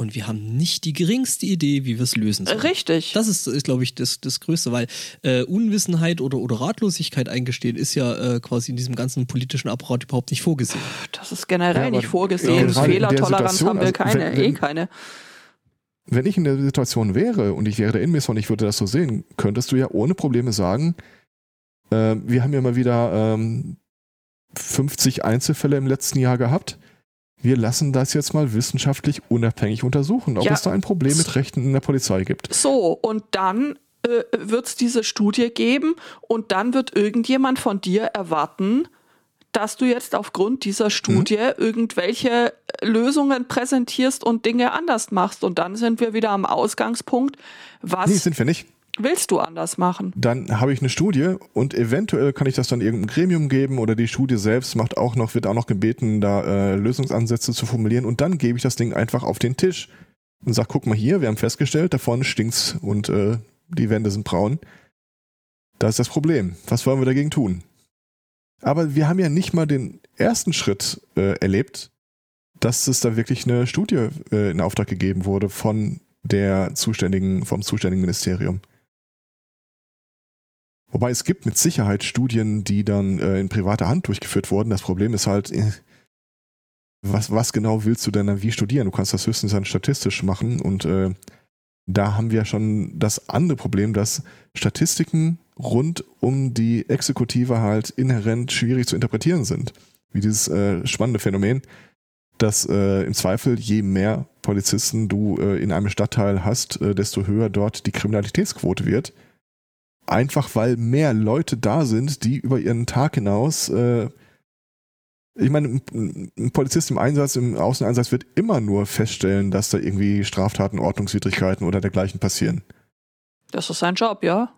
und wir haben nicht die geringste Idee, wie wir es lösen sollen. Richtig. Das ist, ist glaube ich, das, das Größte, weil äh, Unwissenheit oder, oder Ratlosigkeit eingestehen ist ja äh, quasi in diesem ganzen politischen Apparat überhaupt nicht vorgesehen. Das ist generell Ja, nicht vorgesehen. der Fehlertoleranz haben wir also keine, wenn- wenn- eh keine. wenn ich in der Situation wäre und ich wäre der Inmesser und ich würde das so sehen, könntest du ja ohne Probleme sagen, äh, wir haben ja mal wieder ähm, 50 Einzelfälle im letzten Jahr gehabt. Wir lassen das jetzt mal wissenschaftlich unabhängig untersuchen, ob Ja. es da ein Problem mit Rechten in der Polizei gibt. So, und dann äh, wird es diese Studie geben und dann wird irgendjemand von dir erwarten, dass du jetzt aufgrund dieser Studie Mhm. irgendwelche Lösungen präsentierst und Dinge anders machst. Und dann sind wir wieder am Ausgangspunkt. Was Nee, sind wir nicht. Willst du anders machen? Dann habe ich eine Studie und eventuell kann ich das dann irgendeinem Gremium geben oder die Studie selbst macht auch noch, wird auch noch gebeten, da äh, Lösungsansätze zu formulieren und dann gebe ich das Ding einfach auf den Tisch und sag, guck mal hier, wir haben festgestellt, da vorne stinkt's und äh, die Wände sind braun. Das ist das Problem. Was wollen wir dagegen tun? Aber wir haben ja nicht mal den ersten Schritt äh, erlebt, dass es da wirklich eine Studie äh, in Auftrag gegeben wurde von der zuständigen, vom zuständigen Ministerium. Wobei es gibt mit Sicherheit Studien, die dann äh, in privater Hand durchgeführt wurden. Das Problem ist halt, äh, was, was genau willst du denn dann wie studieren? Du kannst das höchstens dann statistisch machen und äh, da haben wir schon das andere Problem, dass Statistiken rund um die Exekutive halt inhärent schwierig zu interpretieren sind. Wie dieses äh, spannende Phänomen, dass äh, im Zweifel je mehr Polizisten du äh, in einem Stadtteil hast, äh, desto höher dort die Kriminalitätsquote wird. Einfach weil mehr Leute da sind, die über ihren Tag hinaus äh, ich meine, ein Polizist im Einsatz, im Außeneinsatz wird immer nur feststellen, dass da irgendwie Straftaten, Ordnungswidrigkeiten oder dergleichen passieren. Das ist sein Job, ja.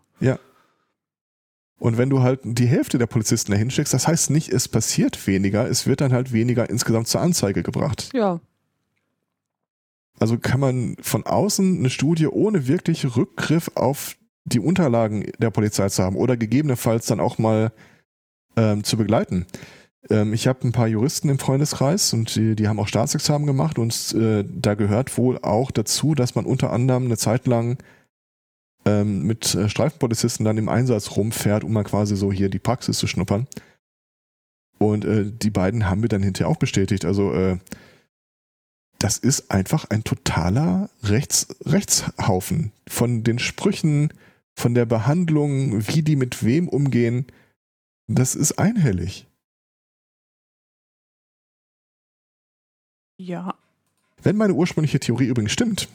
Und wenn du halt die Hälfte der Polizisten dahin schickst, das heißt nicht, es passiert weniger, es wird dann halt weniger insgesamt zur Anzeige gebracht. Ja. Also kann man von außen eine Studie ohne wirklich Rückgriff auf die Unterlagen der Polizei zu haben oder gegebenenfalls dann auch mal ähm, zu begleiten. Ähm, ich habe ein paar Juristen im Freundeskreis und die, die haben auch Staatsexamen gemacht und äh, da gehört wohl auch dazu, dass man unter anderem eine Zeit lang ähm, mit äh, Streifenpolizisten dann im Einsatz rumfährt, um mal quasi so hier die Praxis zu schnuppern. Und äh, die beiden haben mir dann hinterher auch bestätigt. Also äh, das ist einfach ein totaler Rechts, Rechtshaufen. Von den Sprüchen, von der Behandlung, wie die mit wem umgehen, das ist einhellig. Ja. Wenn meine ursprüngliche Theorie übrigens stimmt,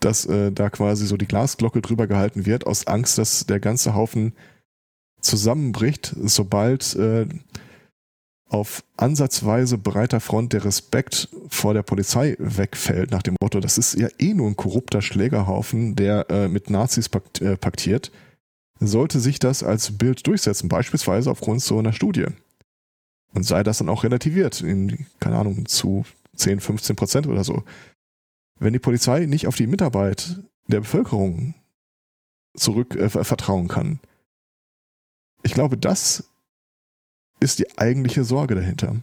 dass äh, da quasi so die Glasglocke drüber gehalten wird, aus Angst, dass der ganze Haufen zusammenbricht, sobald äh, auf ansatzweise breiter Front der Respekt vor der Polizei wegfällt, nach dem Motto, das ist ja eh nur ein korrupter Schlägerhaufen, der äh, mit Nazis pakt, äh, paktiert, sollte sich das als Bild durchsetzen, beispielsweise aufgrund so einer Studie. Und sei das dann auch relativiert, in, keine Ahnung, zu 10, 15 Prozent oder so. Wenn die Polizei nicht auf die Mitarbeit der Bevölkerung zurück äh, vertrauen kann, ich glaube, das ist die eigentliche Sorge dahinter.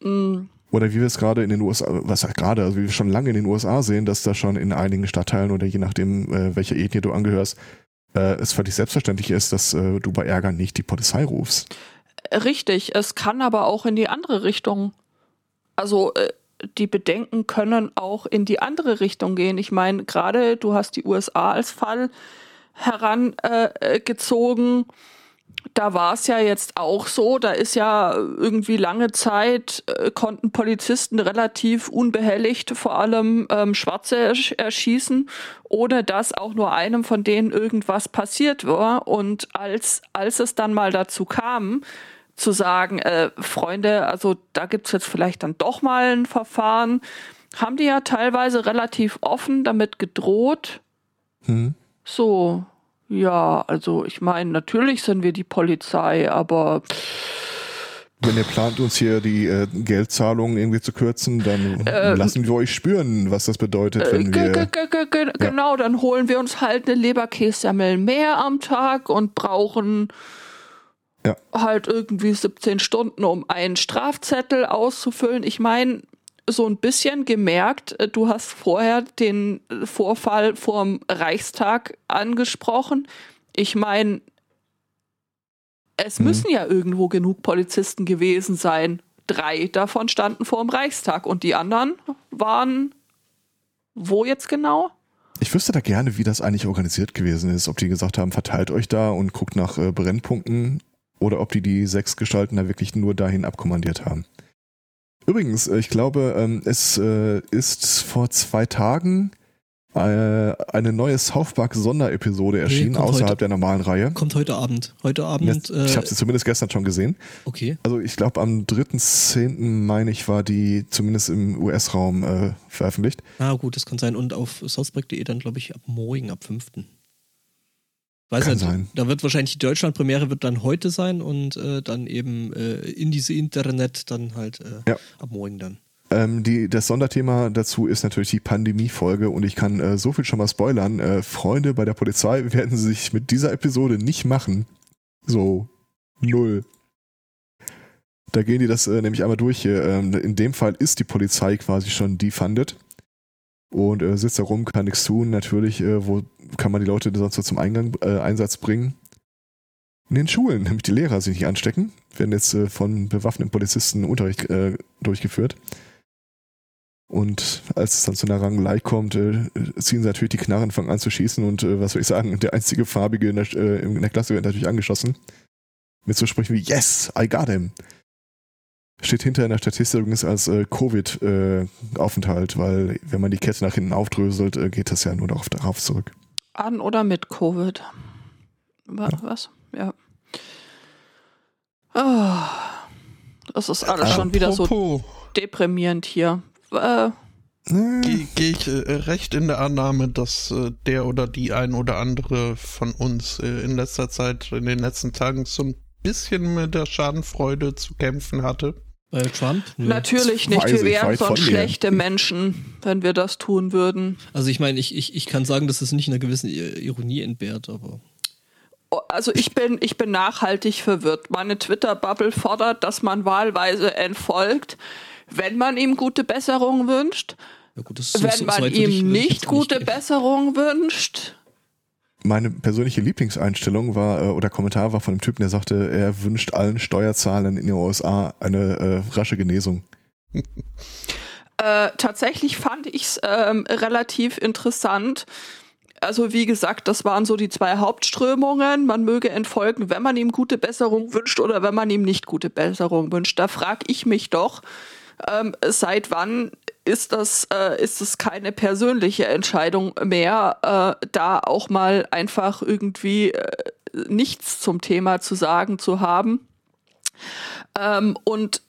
Mm, Oder wie wir es gerade in den USA, was heißt gerade, also wie wir schon lange in den USA sehen, dass da schon in einigen Stadtteilen oder je nachdem, äh, welcher Ethnie du angehörst, äh, es völlig selbstverständlich ist, dass äh, du bei Ärger nicht die Polizei rufst. Richtig, es kann aber auch in die andere Richtung. Also äh, die Bedenken können auch in die andere Richtung gehen. Ich meine, gerade du hast die USA als Fall herangezogen. Da war es ja jetzt auch so, da ist ja irgendwie lange Zeit, äh, konnten Polizisten relativ unbehelligt vor allem ähm, Schwarze ersch erschießen, ohne dass auch nur einem von denen irgendwas passiert war. Und als, als es dann mal dazu kam, zu sagen, äh, Freunde, also da gibt's jetzt vielleicht dann doch mal ein Verfahren, haben die ja teilweise relativ offen damit gedroht. Hm. So, ja, also ich meine, natürlich sind wir die Polizei, aber Wenn ihr plant, uns hier die äh, Geldzahlungen irgendwie zu kürzen, dann Ähm, lassen wir euch spüren, was das bedeutet, äh, wenn ge- wir. ge- genau, dann holen wir uns halt eine Leberkässemmel mehr am Tag und brauchen Ja. halt irgendwie 17 Stunden, um einen Strafzettel auszufüllen. Ich meine, so ein bisschen gemerkt, äh, du hast vorher den Vorfall vorm Reichstag angesprochen. Ich meine, es Mhm. müssen ja irgendwo genug Polizisten gewesen sein. Drei davon standen vor dem Reichstag und die anderen waren wo jetzt genau? Ich wüsste da gerne, wie das eigentlich organisiert gewesen ist. Ob die gesagt haben, verteilt euch da und guckt nach äh, Brennpunkten oder ob die die sechs Gestalten da wirklich nur dahin abkommandiert haben. Übrigens, äh, ich glaube, ähm, es äh, ist vor zwei Tagen äh, eine neue South Park Sonderepisode erschienen, kommt außerhalb heute. der normalen Reihe. Kommt heute Abend. Heute Abend. ich äh, habe sie zumindest gestern schon gesehen. okay. Also ich glaube, am 3.10. meine ich, war die zumindest im US-Raum äh, veröffentlicht. Ah, gut, das kann sein. Und auf southpark.de dann, glaube ich, ab morgen, ab 5. Weiß Kann nicht, sein. da wird wahrscheinlich die Deutschland-Premiere wird dann heute sein und äh, dann eben äh, in diese Internet dann halt äh, Ja. ab morgen dann. Ähm, die, das Sonderthema dazu ist natürlich die Pandemie-Folge und ich kann äh, so viel schon mal spoilern. Äh, Freunde bei der Polizei werden sich mit dieser Episode nicht machen. So, null. Da gehen die das äh, nämlich einmal durch. Ähm, in dem Fall ist die Polizei quasi schon defunded und äh, sitzt da rum, kann nichts tun. Natürlich, äh, wo kann man die Leute sonst so zum Eingang, äh, Einsatz bringen? In den Schulen, damit die Lehrer sich nicht anstecken. Werden jetzt äh, von bewaffneten Polizisten Unterricht äh, durchgeführt. Und als es dann zu einer Rangelei kommt, äh, ziehen sie natürlich die Knarren, fangen an zu schießen und was soll ich sagen, der einzige Farbige in der, in der Klasse wird natürlich angeschossen. Mit so Sprüchen wie Yes, I got him. Steht hinter in der Statistik übrigens als äh, Covid-Aufenthalt, weil wenn man die Kette nach hinten aufdröselt, äh, geht das ja nur darauf, darauf zurück. An oder mit Covid? Wa- Ja. Was? Ja. Ah, das ist alles schon wieder so Apropos, deprimierend hier. Äh, Gehe geh ich äh, recht in der Annahme, dass äh, der oder die ein oder andere von uns äh, in letzter Zeit, in den letzten Tagen so ein bisschen mit der Schadenfreude zu kämpfen hatte. Bei Trump? Nö. natürlich nicht. Wir wären sonst schlechte Menschen, wenn wir das tun würden. Also ich meine, ich, ich, ich kann sagen, dass es nicht einer gewissen Ironie entbehrt, aber Oh, Also ich bin, ich bin nachhaltig verwirrt. Meine Twitter-Bubble fordert, dass man wahlweise entfolgt, wenn man ihm gute Besserung wünscht. ja gut, wenn so- man ihm nicht gute gehen. Besserung wünscht. Meine persönliche Lieblingseinstellung war, äh, oder Kommentar war von einem Typen, der sagte, er wünscht allen Steuerzahlern in den USA eine äh, rasche Genesung. Äh, tatsächlich fand ich es ähm, relativ interessant. Also wie gesagt, das waren so die zwei Hauptströmungen. Man möge entfolgen, wenn man ihm gute Besserung wünscht oder wenn man ihm nicht gute Besserung wünscht. Da frage ich mich doch, ähm, seit wann ist das, äh, ist das keine persönliche Entscheidung mehr, äh, da auch mal einfach irgendwie äh, nichts zum Thema zu sagen zu haben. Ähm, und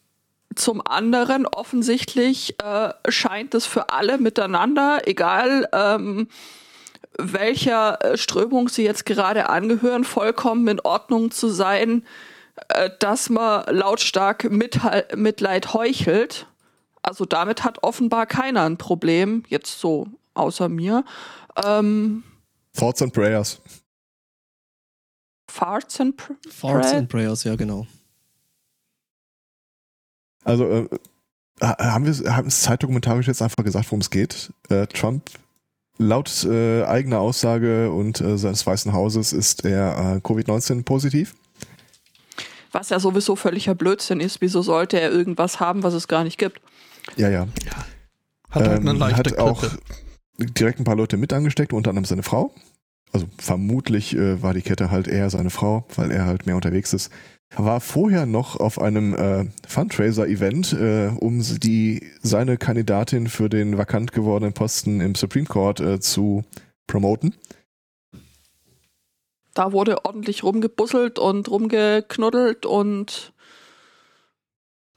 zum anderen offensichtlich äh, scheint es für alle miteinander, egal ähm, welcher äh, Strömung sie jetzt gerade angehören, vollkommen in Ordnung zu sein, äh, dass man lautstark Mitleid heuchelt. Also damit hat offenbar keiner ein Problem, jetzt so außer mir. Ähm, Thoughts and Prayers. Farts and pr Farts and Prayers, ja genau. Also äh, ha- haben wir haben es zeitdokumentarisch jetzt einfach gesagt, worum es geht. Äh, Trump laut äh, eigener Aussage und äh, seines Weißen Hauses ist er äh, Covid-19 positiv. was ja sowieso völliger Blödsinn ist. Wieso sollte er irgendwas haben, was es gar nicht gibt? Ja, ja. Hat halt eine Ähm, leichte hat auch direkt ein paar Leute mit angesteckt, unter anderem seine Frau. Also vermutlich äh, war die Kette halt eher seine Frau, weil er halt mehr unterwegs ist. War vorher noch auf einem äh, Fundraiser-Event, äh, um die seine Kandidatin für den vakant gewordenen Posten im Supreme Court äh, zu promoten. Da wurde ordentlich rumgebusselt und rumgeknuddelt und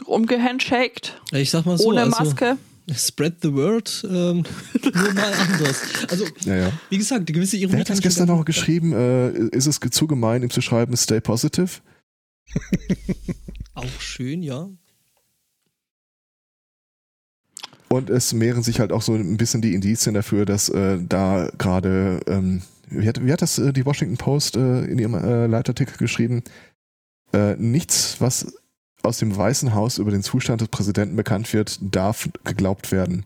rumgehandshaked. Ich sag mal so, ohne also, Maske. spread the word, ähm, nur mal anders. Also, Ja, ja. wie gesagt, die gewisse Ironie Wer hat das gestern noch geschrieben? Äh, ist es zu gemein, ihm zu schreiben, stay positive? Auch schön, ja. Und es mehren sich halt auch so ein bisschen die Indizien dafür, dass äh, da gerade, ähm, wie, hat, wie hat das äh, die Washington Post äh, in ihrem äh, Leitartikel geschrieben? Äh, nichts, was aus dem Weißen Haus über den Zustand des Präsidenten bekannt wird, darf geglaubt werden.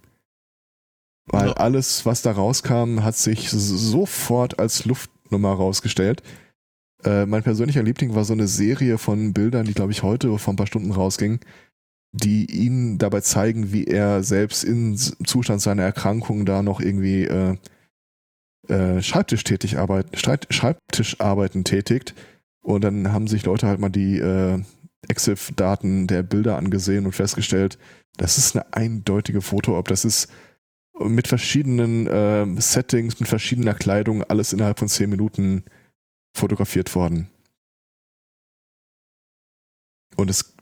Weil Ja. alles, was da rauskam, hat sich sofort als Luftnummer rausgestellt. Äh, mein persönlicher Liebling war so eine Serie von Bildern, die, glaube ich, heute vor ein paar Stunden rausging, die ihn dabei zeigen, wie er selbst im Zustand seiner Erkrankung da noch irgendwie äh, äh, Schreibtischtätig arbeit, Streit- Schreibtischarbeiten tätigt. Und dann haben sich Leute halt mal die äh, EXIF-Daten der Bilder angesehen und festgestellt, das ist eine eindeutige Foto, ob das ist mit verschiedenen ähm, Settings, mit verschiedener Kleidung, alles innerhalb von zehn Minuten fotografiert worden. Und es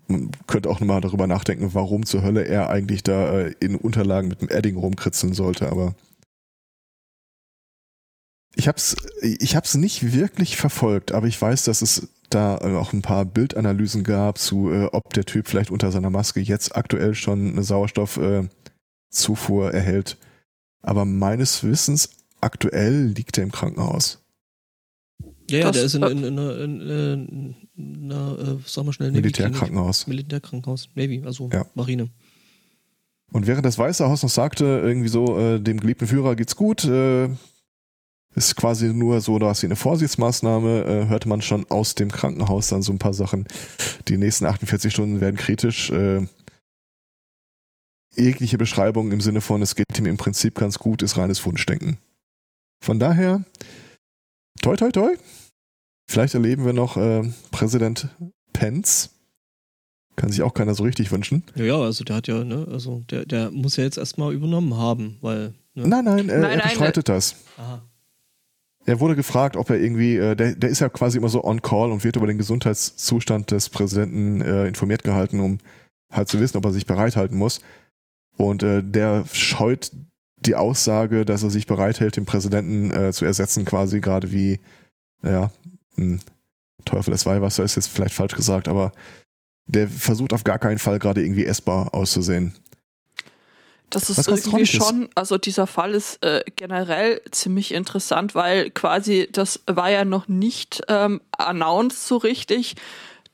könnte auch nochmal darüber nachdenken, warum zur Hölle er eigentlich da äh, in Unterlagen mit dem Edding rumkritzeln sollte, aber ich hab's, ich hab's nicht wirklich verfolgt, aber ich weiß, dass es da äh, auch ein paar Bildanalysen gab zu, äh, ob der Typ vielleicht unter seiner Maske jetzt aktuell schon eine Sauerstoffzufuhr äh, erhält. Aber meines Wissens aktuell liegt er im Krankenhaus. Ja, ja, Das- der ist in, in, in, einer- in, in, in einer, äh, sag mal schnell. Militärkrankenhaus. Militärkrankenhaus, Navy, also Ja. Marine. Und während das Weiße Haus noch sagte, irgendwie so, äh, dem geliebten Führer geht's gut, äh, ist quasi nur so, dass sie eine Vorsichtsmaßnahme, äh, hörte man schon aus dem Krankenhaus dann so ein paar Sachen. Die nächsten 48 Stunden werden kritisch. Äh, jegliche Beschreibung im Sinne von, es geht ihm im Prinzip ganz gut, ist reines Wunschdenken. Von daher, toi toi toi. Vielleicht erleben wir noch äh, Präsident Pence. Kann sich auch keiner so richtig wünschen. Ja, ja, also der hat ja, ne, also der, der muss ja jetzt erstmal übernommen haben, weil. Ne? Nein, nein, äh, Nein, er nein, bestreitet das. Aha. Er wurde gefragt, ob er irgendwie, äh, der, der ist ja quasi immer so on call und wird über den Gesundheitszustand des Präsidenten äh, informiert gehalten, um halt zu wissen, ob er sich bereithalten muss. Und äh, der scheut die Aussage, dass er sich bereithält, den Präsidenten äh, zu ersetzen, quasi gerade wie, ja, ein Teufel des Weihwasser ist jetzt vielleicht falsch gesagt, aber der versucht auf gar keinen Fall gerade irgendwie essbar auszusehen. Das ist irgendwie schon, also dieser Fall ist äh, generell ziemlich interessant, weil quasi das war ja noch nicht ähm, announced so richtig.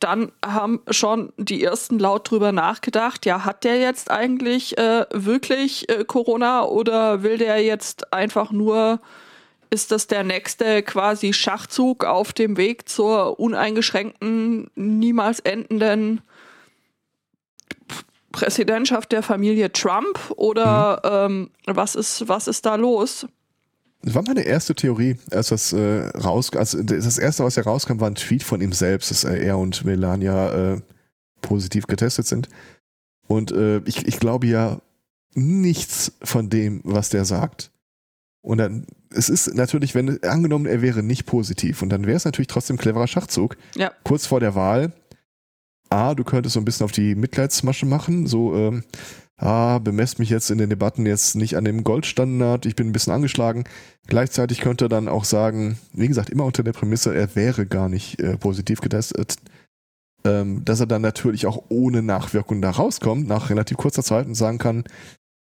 Dann haben schon die ersten laut drüber nachgedacht, ja, hat der jetzt eigentlich äh, wirklich äh, Corona oder will der jetzt einfach nur, ist das der nächste quasi Schachzug auf dem Weg zur uneingeschränkten, niemals endenden Präsidentschaft der Familie Trump oder ähm, was ist was ist da los? Das war meine erste Theorie, als das äh, raus, also das erste, was herauskam, war ein Tweet von ihm selbst, dass äh, er und Melania äh, positiv getestet sind. Und äh, ich, ich glaube ja nichts von dem, was der sagt. Und dann, es ist natürlich, wenn, angenommen, er wäre nicht positiv, und dann wäre es natürlich trotzdem ein cleverer Schachzug. Ja. Kurz vor der Wahl, A, du könntest so ein bisschen auf die Mitleidsmasche machen, so, ähm, ah, bemesst mich jetzt in den Debatten jetzt nicht an dem Goldstandard, ich bin ein bisschen angeschlagen. Gleichzeitig könnte er dann auch sagen, wie gesagt, immer unter der Prämisse, er wäre gar nicht äh, positiv getestet, ähm, dass er dann natürlich auch ohne Nachwirkung da rauskommt, nach relativ kurzer Zeit und sagen kann,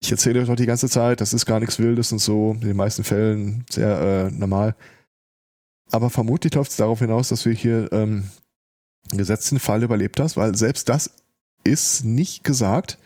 ich erzähle euch doch die ganze Zeit, das ist gar nichts Wildes und so, in den meisten Fällen sehr äh, normal. Aber vermutlich läuft es darauf hinaus, dass wir hier ähm, gesetzten Fall überlebt hast, weil selbst das ist nicht gesagt.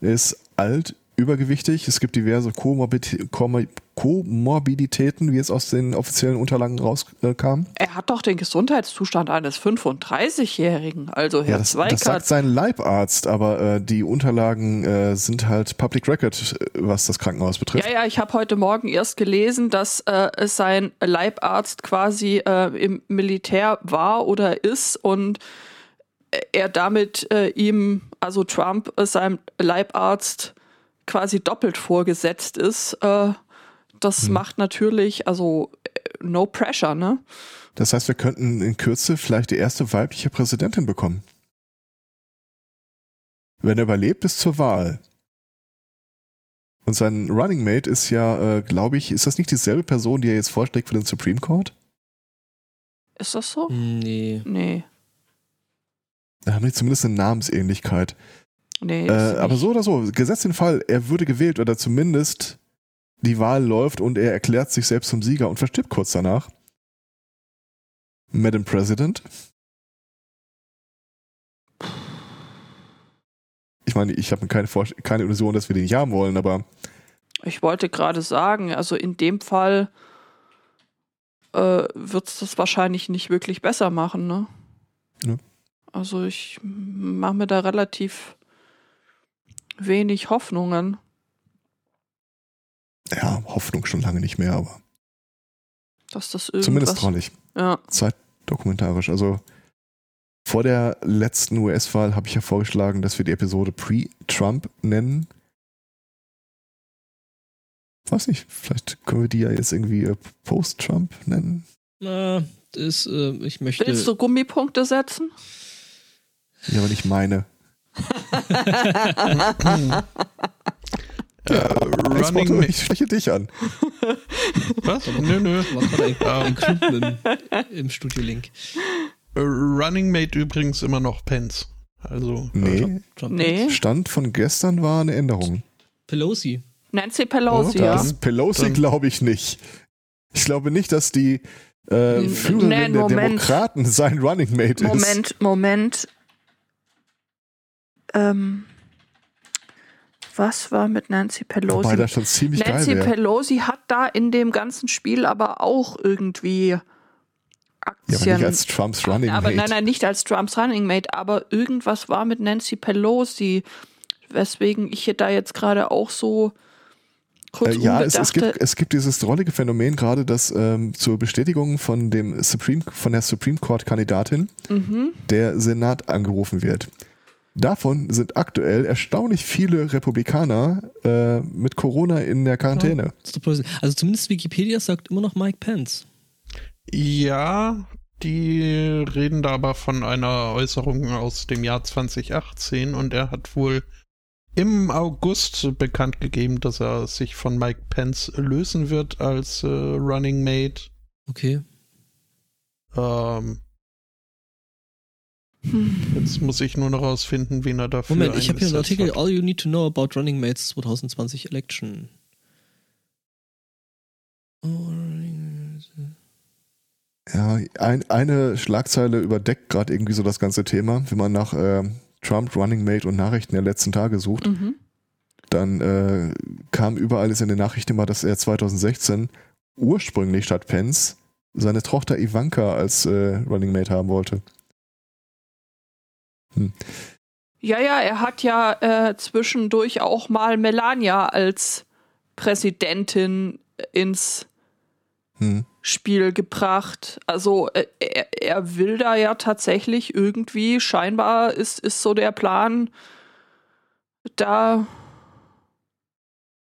Er ist alt, übergewichtig. Es gibt diverse Komorbid Komor Komorbiditäten, wie es aus den offiziellen Unterlagen rauskam. Er hat doch den Gesundheitszustand eines 35-Jährigen, also Herr Ja, das, das sagt sein Leibarzt, aber äh, die Unterlagen äh, sind halt Public Record, äh, was das Krankenhaus betrifft. Ja, ja, ich habe heute Morgen erst gelesen, dass äh, sein Leibarzt quasi äh, im Militär war oder ist und er damit äh, ihm, also Trump, äh, seinem Leibarzt quasi doppelt vorgesetzt ist. Das Hm. macht natürlich, also äh, no pressure, ne? Das heißt, wir könnten in Kürze vielleicht die erste weibliche Präsidentin bekommen. Wenn er überlebt bis zur Wahl. Und sein Running Mate ist ja, äh, glaube ich, ist das nicht dieselbe Person, die er jetzt vorschlägt für den Supreme Court? Ist das so? Hm, Nee. Nee. Da haben die zumindest eine Namensähnlichkeit. Nee. Äh, ist aber so oder so, gesetzt den Fall, er würde gewählt oder zumindest die Wahl läuft und er erklärt sich selbst zum Sieger und verstirbt kurz danach. Madam President. ich meine, ich habe keine, keine Illusion, dass wir den nicht haben wollen, aber Ich wollte gerade sagen, also in dem Fall äh, wird es das wahrscheinlich nicht wirklich besser machen, ne? Ja. Also ich mache mir da relativ wenig Hoffnungen. Ja, Hoffnung schon lange nicht mehr, aber Dass das irgendwas. zumindest traulich. Ja. Zeitdokumentarisch. Also vor der letzten US-Wahl habe ich ja vorgeschlagen, dass wir die Episode Pre-Trump nennen. Weiß nicht, vielleicht können wir die ja jetzt irgendwie äh, Post-Trump nennen. Na, das, äh, ich möchte. Willst du Gummipunkte setzen? Ja, aber nicht meine. Äh, Running ich spreche dich an. Was? Nö, nö. war gerade ein, im, im Studio-Link. Äh, Running Mate übrigens immer noch Pence. Also, Nee, Trump Nee. Stand von gestern war eine Änderung. Pelosi. Nancy Pelosi, Oh, ja. Das Pelosi glaube ich nicht. Ich glaube nicht, dass die äh, Führerin nee, der Moment. Demokraten sein Running Mate ist. Moment, Moment. Ähm, was war mit Nancy Pelosi? Wobei das schon ziemlich Nancy geil. Pelosi hat da in dem ganzen Spiel aber auch irgendwie Ja, aber Aktien. nicht als Trumps Running aber Mate. nein, nein, nicht als Trumps Running Mate, aber irgendwas war mit Nancy Pelosi, weswegen ich hier da jetzt gerade auch so kurz Äh, ja, es, es, gibt, es gibt dieses drollige Phänomen gerade, dass ähm, zur Bestätigung von dem Supreme, von der Supreme Court Kandidatin mhm. der Senat angerufen wird. Davon sind aktuell erstaunlich viele Republikaner äh, mit Corona in der Quarantäne. Also zumindest Wikipedia sagt immer noch Mike Pence. ja, die reden da aber von einer Äußerung aus dem Jahr 2018 und er hat wohl im August bekannt gegeben, dass er sich von Mike Pence lösen wird als äh, Running Mate. Okay. Ähm, Hm. Jetzt muss ich nur noch rausfinden, wen er dafür Moment, ich habe hier einen Artikel hat. All You Need to Know About Running Mates 2020 Election. Ja, ein, eine Schlagzeile überdeckt gerade irgendwie so das ganze Thema. Wenn man nach äh, Trump, Running Mate und Nachrichten der letzten Tage sucht, Mhm. dann äh, kam überall in den Nachrichten immer, dass er 2016 ursprünglich statt Pence seine Tochter Ivanka als äh, Running Mate haben wollte. Ja, ja, er hat ja äh, zwischendurch auch mal Melania als Präsidentin ins Hm. Spiel gebracht. Also äh, er, er will da ja tatsächlich irgendwie, scheinbar ist, ist so der Plan, da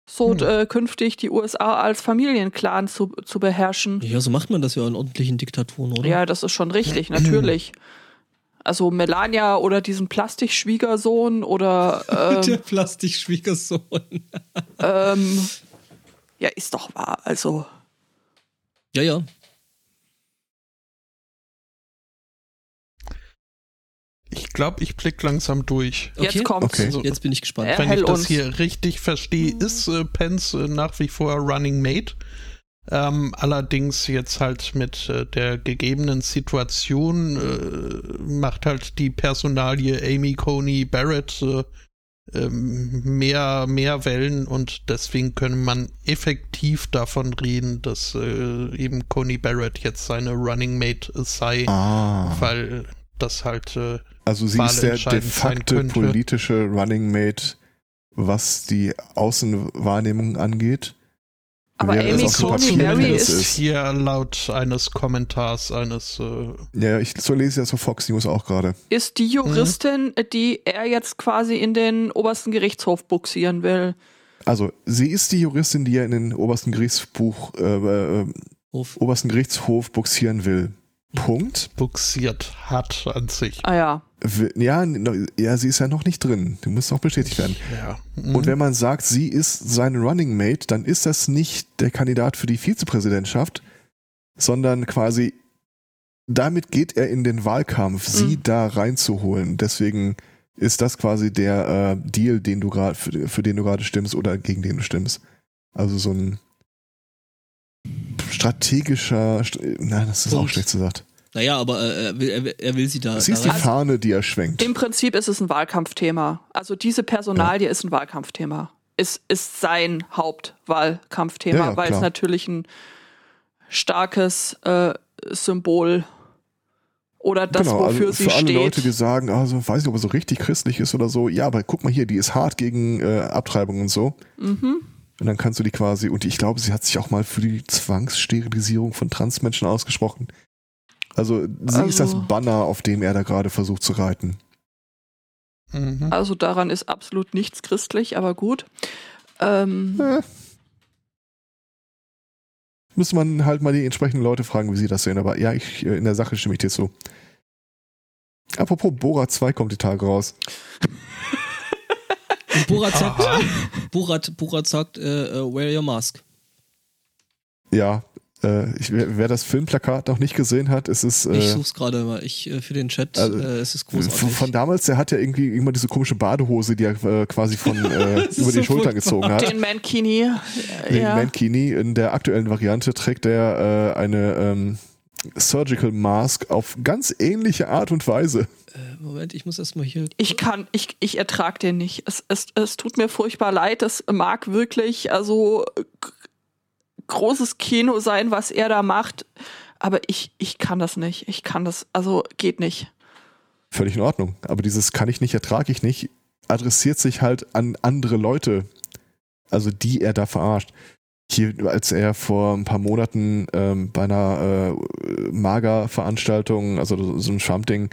so Hm. äh, künftig die USA als Familienclan zu, zu beherrschen. Ja, so macht man das ja in ordentlichen Diktaturen, oder? Ja, das ist schon richtig, natürlich. Also Melania oder diesen Plastikschwiegersohn oder Der ähm, Plastikschwiegersohn. ähm, ja, ist doch wahr. Also Ja, ja. Ich glaube, ich blick langsam durch. Okay. jetzt kommt's. Okay. Also, Jetzt bin ich gespannt. Wenn ich das uns. hier richtig verstehe, ist äh, Pence äh, nach wie vor Running Mate. Ähm, allerdings jetzt halt mit äh, der gegebenen Situation äh, macht halt die Personalie Amy Coney Barrett äh, ähm, mehr, mehr Wellen und deswegen kann man effektiv davon reden, dass äh, eben Coney Barrett jetzt seine Running Mate sei, Ah. weil das halt äh, Also sie ist der de facto politische Running Mate, was die Außenwahrnehmung angeht. Aber Amy Coney das ist, ist. hier laut eines Kommentars eines äh, Ja, ich so lese ich das auf Fox News auch gerade. ist die Juristin, die er jetzt quasi in den obersten Gerichtshof buxieren will. Also sie ist die Juristin, die er in den obersten Gerichtsbuch, äh, äh, obersten Gerichtshof buxieren will. Punkt. buxiert hat an sich. Ah ja. Ja, ja, sie ist ja noch nicht drin. Die muss noch bestätigt werden. Ja. Und wenn man sagt, sie ist sein Running Mate, dann ist das nicht der Kandidat für die Vizepräsidentschaft, sondern quasi damit geht er in den Wahlkampf, sie Mhm. da reinzuholen. Deswegen ist das quasi der äh, Deal, den du gerade für, für den du gerade stimmst oder gegen den du stimmst. Also so ein strategischer, st- nein, das ist auch Punkt. schlecht gesagt. Naja, aber äh, er, will, er, will- er will sie da. Sie ist die Fahne, die er schwenkt. Im Prinzip ist es ein Wahlkampfthema. Also diese Personalie ist ein Wahlkampfthema. Ist, ist sein Hauptwahlkampfthema, Ja, ja, weil es klar. natürlich ein starkes äh, Symbol oder das, genau, wofür also sie für alle steht. Leute, die sagen, also weiß nicht, ob er so richtig christlich ist oder so. Ja, aber guck mal hier, die ist hart gegen äh, Abtreibung und so. mhm. Und dann kannst du die quasi, und ich glaube, sie hat sich auch mal für die Zwangssterilisierung von Transmenschen ausgesprochen. Also sie ist das Also- Banner, auf dem er da gerade versucht zu reiten. Mhm. Also daran ist absolut nichts christlich, aber gut. Ähm, Äh. Müsste man halt mal die entsprechenden Leute fragen, wie sie das sehen. Aber ja, ich, äh, in der Sache stimme ich dir zu. Apropos Bora 2 kommt die Tage raus. Und Borat sagt. Borat, Borat sagt, äh, äh, wear your mask. Ja, äh, ich, wer, wer das Filmplakat noch nicht gesehen hat, es ist ich äh, such's gerade mal. Ich äh, für den Chat. Also, äh, es ist von, großartig. von damals, der hat ja irgendwie immer diese komische Badehose, die er äh, quasi von äh, über die so furchtbar. gezogen hat. den Mankini. Den ja. Mankini. In der aktuellen Variante trägt er äh, eine ähm, Surgical Mask auf ganz ähnliche Art und Weise. Äh, Moment, ich muss erstmal hier. Ich kann, ich, ich ertrag den nicht. Es, es, es tut mir furchtbar leid. Das mag wirklich, also großes Kino sein, was er da macht. Aber ich, ich kann das nicht. Ich kann das, also geht nicht. Völlig in Ordnung. Aber dieses kann ich nicht, ertrage ich nicht, adressiert sich halt an andere Leute. Also die er da verarscht. Hier, als er vor ein paar Monaten ähm, bei einer äh, Mager-Veranstaltung, also so ein Trump-Ding,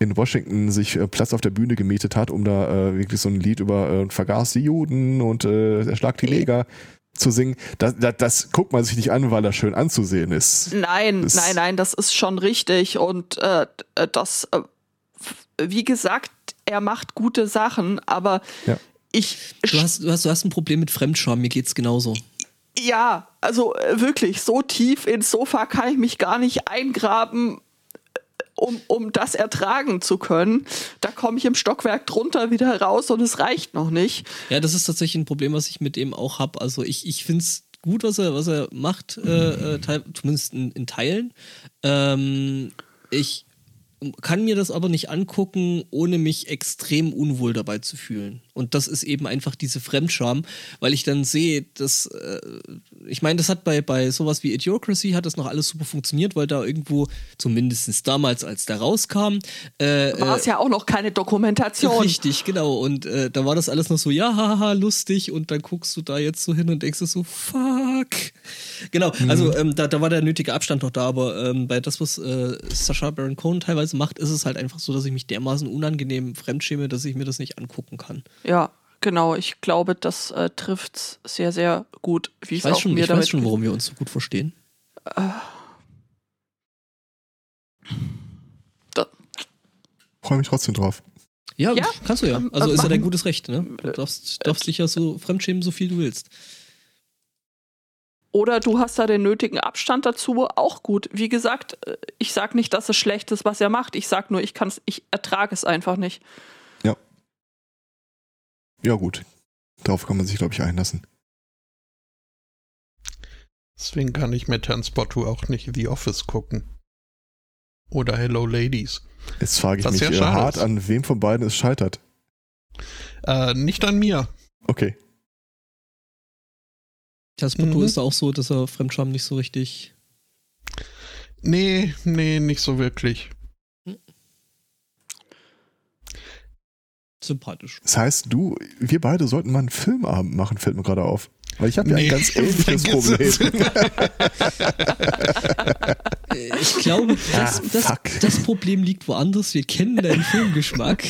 in Washington sich äh, Platz auf der Bühne gemietet hat, um da äh, wirklich so ein Lied über äh, vergaß die Juden und äh, erschlagt die Neger zu singen. Das, das, das guckt man sich nicht an, weil er schön anzusehen ist. Nein, Das- nein, nein, das ist schon richtig. Und äh, das, äh, wie gesagt, er macht gute Sachen, aber Ja. ich Du hast, du hast, du hast ein Problem mit Fremdscham. Mir geht's genauso. Ja, also äh, wirklich, so tief ins Sofa kann ich mich gar nicht eingraben, äh, um, um das ertragen zu können. Da komme ich im Stockwerk drunter wieder raus und es reicht noch nicht. Ja, das ist tatsächlich ein Problem, was ich mit dem auch habe. Also ich, ich finde es gut, was er, was er macht, äh, äh, zumindest in, in Teilen. Ähm, ich kann mir das aber nicht angucken, ohne mich extrem unwohl dabei zu fühlen. Und das ist eben einfach diese Fremdscham, weil ich dann sehe, dass, äh, ich meine, das hat bei, bei sowas wie Idiocracy hat das noch alles super funktioniert, weil da irgendwo, zumindest damals, als der rauskam, äh, War äh, es ja auch noch keine Dokumentation. Richtig, genau. Und äh, da war das alles noch so, ja, haha, lustig. Und dann guckst du da jetzt so hin und denkst dir so, fuck. Genau, also ähm, da, da war der nötige Abstand noch da, aber ähm, bei das, was äh, Sascha Baron Cohen teilweise macht, ist es halt einfach so, dass ich mich dermaßen unangenehm fremdschäme, dass ich mir das nicht angucken kann. Ja, genau. Ich glaube, das äh, trifft sehr, sehr gut, wie Ich es weiß auch schon, mir ich damit weiß schon, warum wir uns so gut verstehen. Da, Freue mich trotzdem drauf. Ja, Ja? kannst du ja. Ähm, Also äh, ist ja dein gutes Recht, ne? Du darfst, darfst dich ja so fremdschämen, so viel du willst. Oder du hast da den nötigen Abstand dazu, auch gut. Wie gesagt, äh, ich sag nicht, dass es schlecht ist, was er macht. Ich sag nur, ich kann's, ich ertrage es einfach nicht. Ja, gut. Darauf kann man sich, glaube ich, einlassen. Deswegen kann ich mit Herrn Spotto auch nicht The Office gucken. Oder Hello Ladies. Jetzt frage ich Was mich sehr äh, hart ist. an, wem von beiden es scheitert. Äh, nicht an mir. Okay. Das Motto Mhm. ist da auch so, dass er Fremdscham nicht so richtig. Nee, nee, nicht so wirklich. Sympathisch. Das heißt, du, wir beide sollten mal einen Filmabend machen, fällt mir gerade auf. Weil ich habe ja Nee, ein ganz ähnliches. Problem. Ich glaube, das, Ah, das, fuck. das Problem liegt woanders. Wir kennen deinen Filmgeschmack.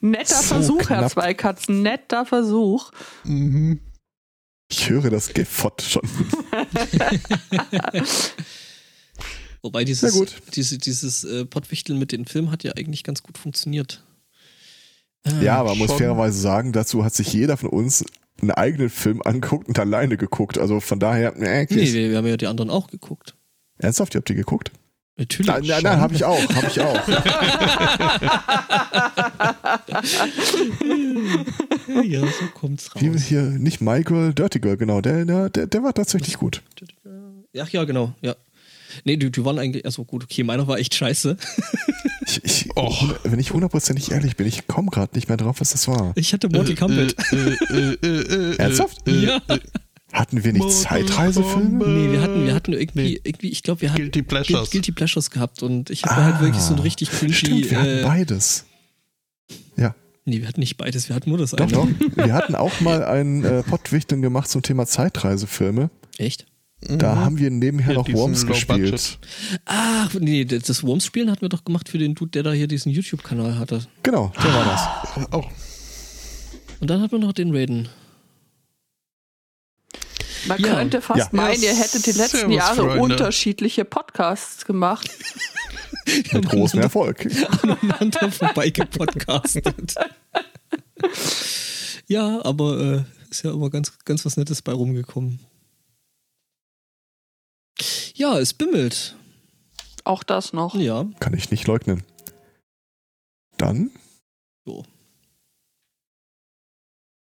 Netter So Versuch, Herr knapp. Zweikatzen, netter Versuch. Mhm. Ich höre das Gefott schon. Wobei dieses, Sehr gut. diese, dieses äh, Pottwichteln mit den Filmen hat ja eigentlich ganz gut funktioniert. Äh, Ja, aber man muss fairerweise sagen, dazu hat sich jeder von uns einen eigenen Film angeguckt und alleine geguckt. Also von daher, äh, Nee, wir, wir haben ja die anderen auch geguckt. ernsthaft, ihr habt die geguckt? Natürlich. Nein, nein, nein, habe ich auch, habe ich auch. ja, so kommt's raus. Wie hier, nicht My Girl, Dirty Girl, genau, der, der, der, der war tatsächlich gut. Ach ja, genau, ja. Nee, die, die waren eigentlich, also gut, okay, meiner war echt scheiße. Ich, ich, Och. Wenn ich hundertprozentig ehrlich bin, ich komme gerade nicht mehr drauf, was das war. Ich hatte Morty Campbell. Äh, äh, äh, äh, Ernsthaft? äh, Ja. äh, Hatten wir nicht Mortal Zeitreisefilme? Nee, wir hatten, wir hatten irgendwie, Nee. irgendwie, ich glaube, wir hatten Guilty Pleasures. Guilty Pleasures gehabt und ich habe halt wirklich so ein richtig cringy. Ah, Stimmt, wir hatten äh, beides. Ja, nee, wir hatten nicht beides, wir hatten nur das doch, eine. doch. Wir hatten auch mal einen äh, Pottwichteln gemacht zum Thema Zeitreisefilme. Echt? Da Mhm. haben wir nebenher Ja, noch Worms gespielt. Ach, nee, das Worms-Spielen hatten wir doch gemacht für den Dude, der da hier diesen YouTube-Kanal hatte. Genau, der war das. Auch. Und dann hatten wir noch den Raiden. Man Ja. könnte fast Ja. meinen, ihr hättet die letzten servus, Jahre Freunde. unterschiedliche Podcasts gemacht. Mit großem Erfolg. aneinander vorbeigepodcastet. ja, aber äh, ist ja immer ganz, ganz was Nettes bei rumgekommen. Ja, es bimmelt. Auch das noch. Ja, Kann ich nicht leugnen. Dann so.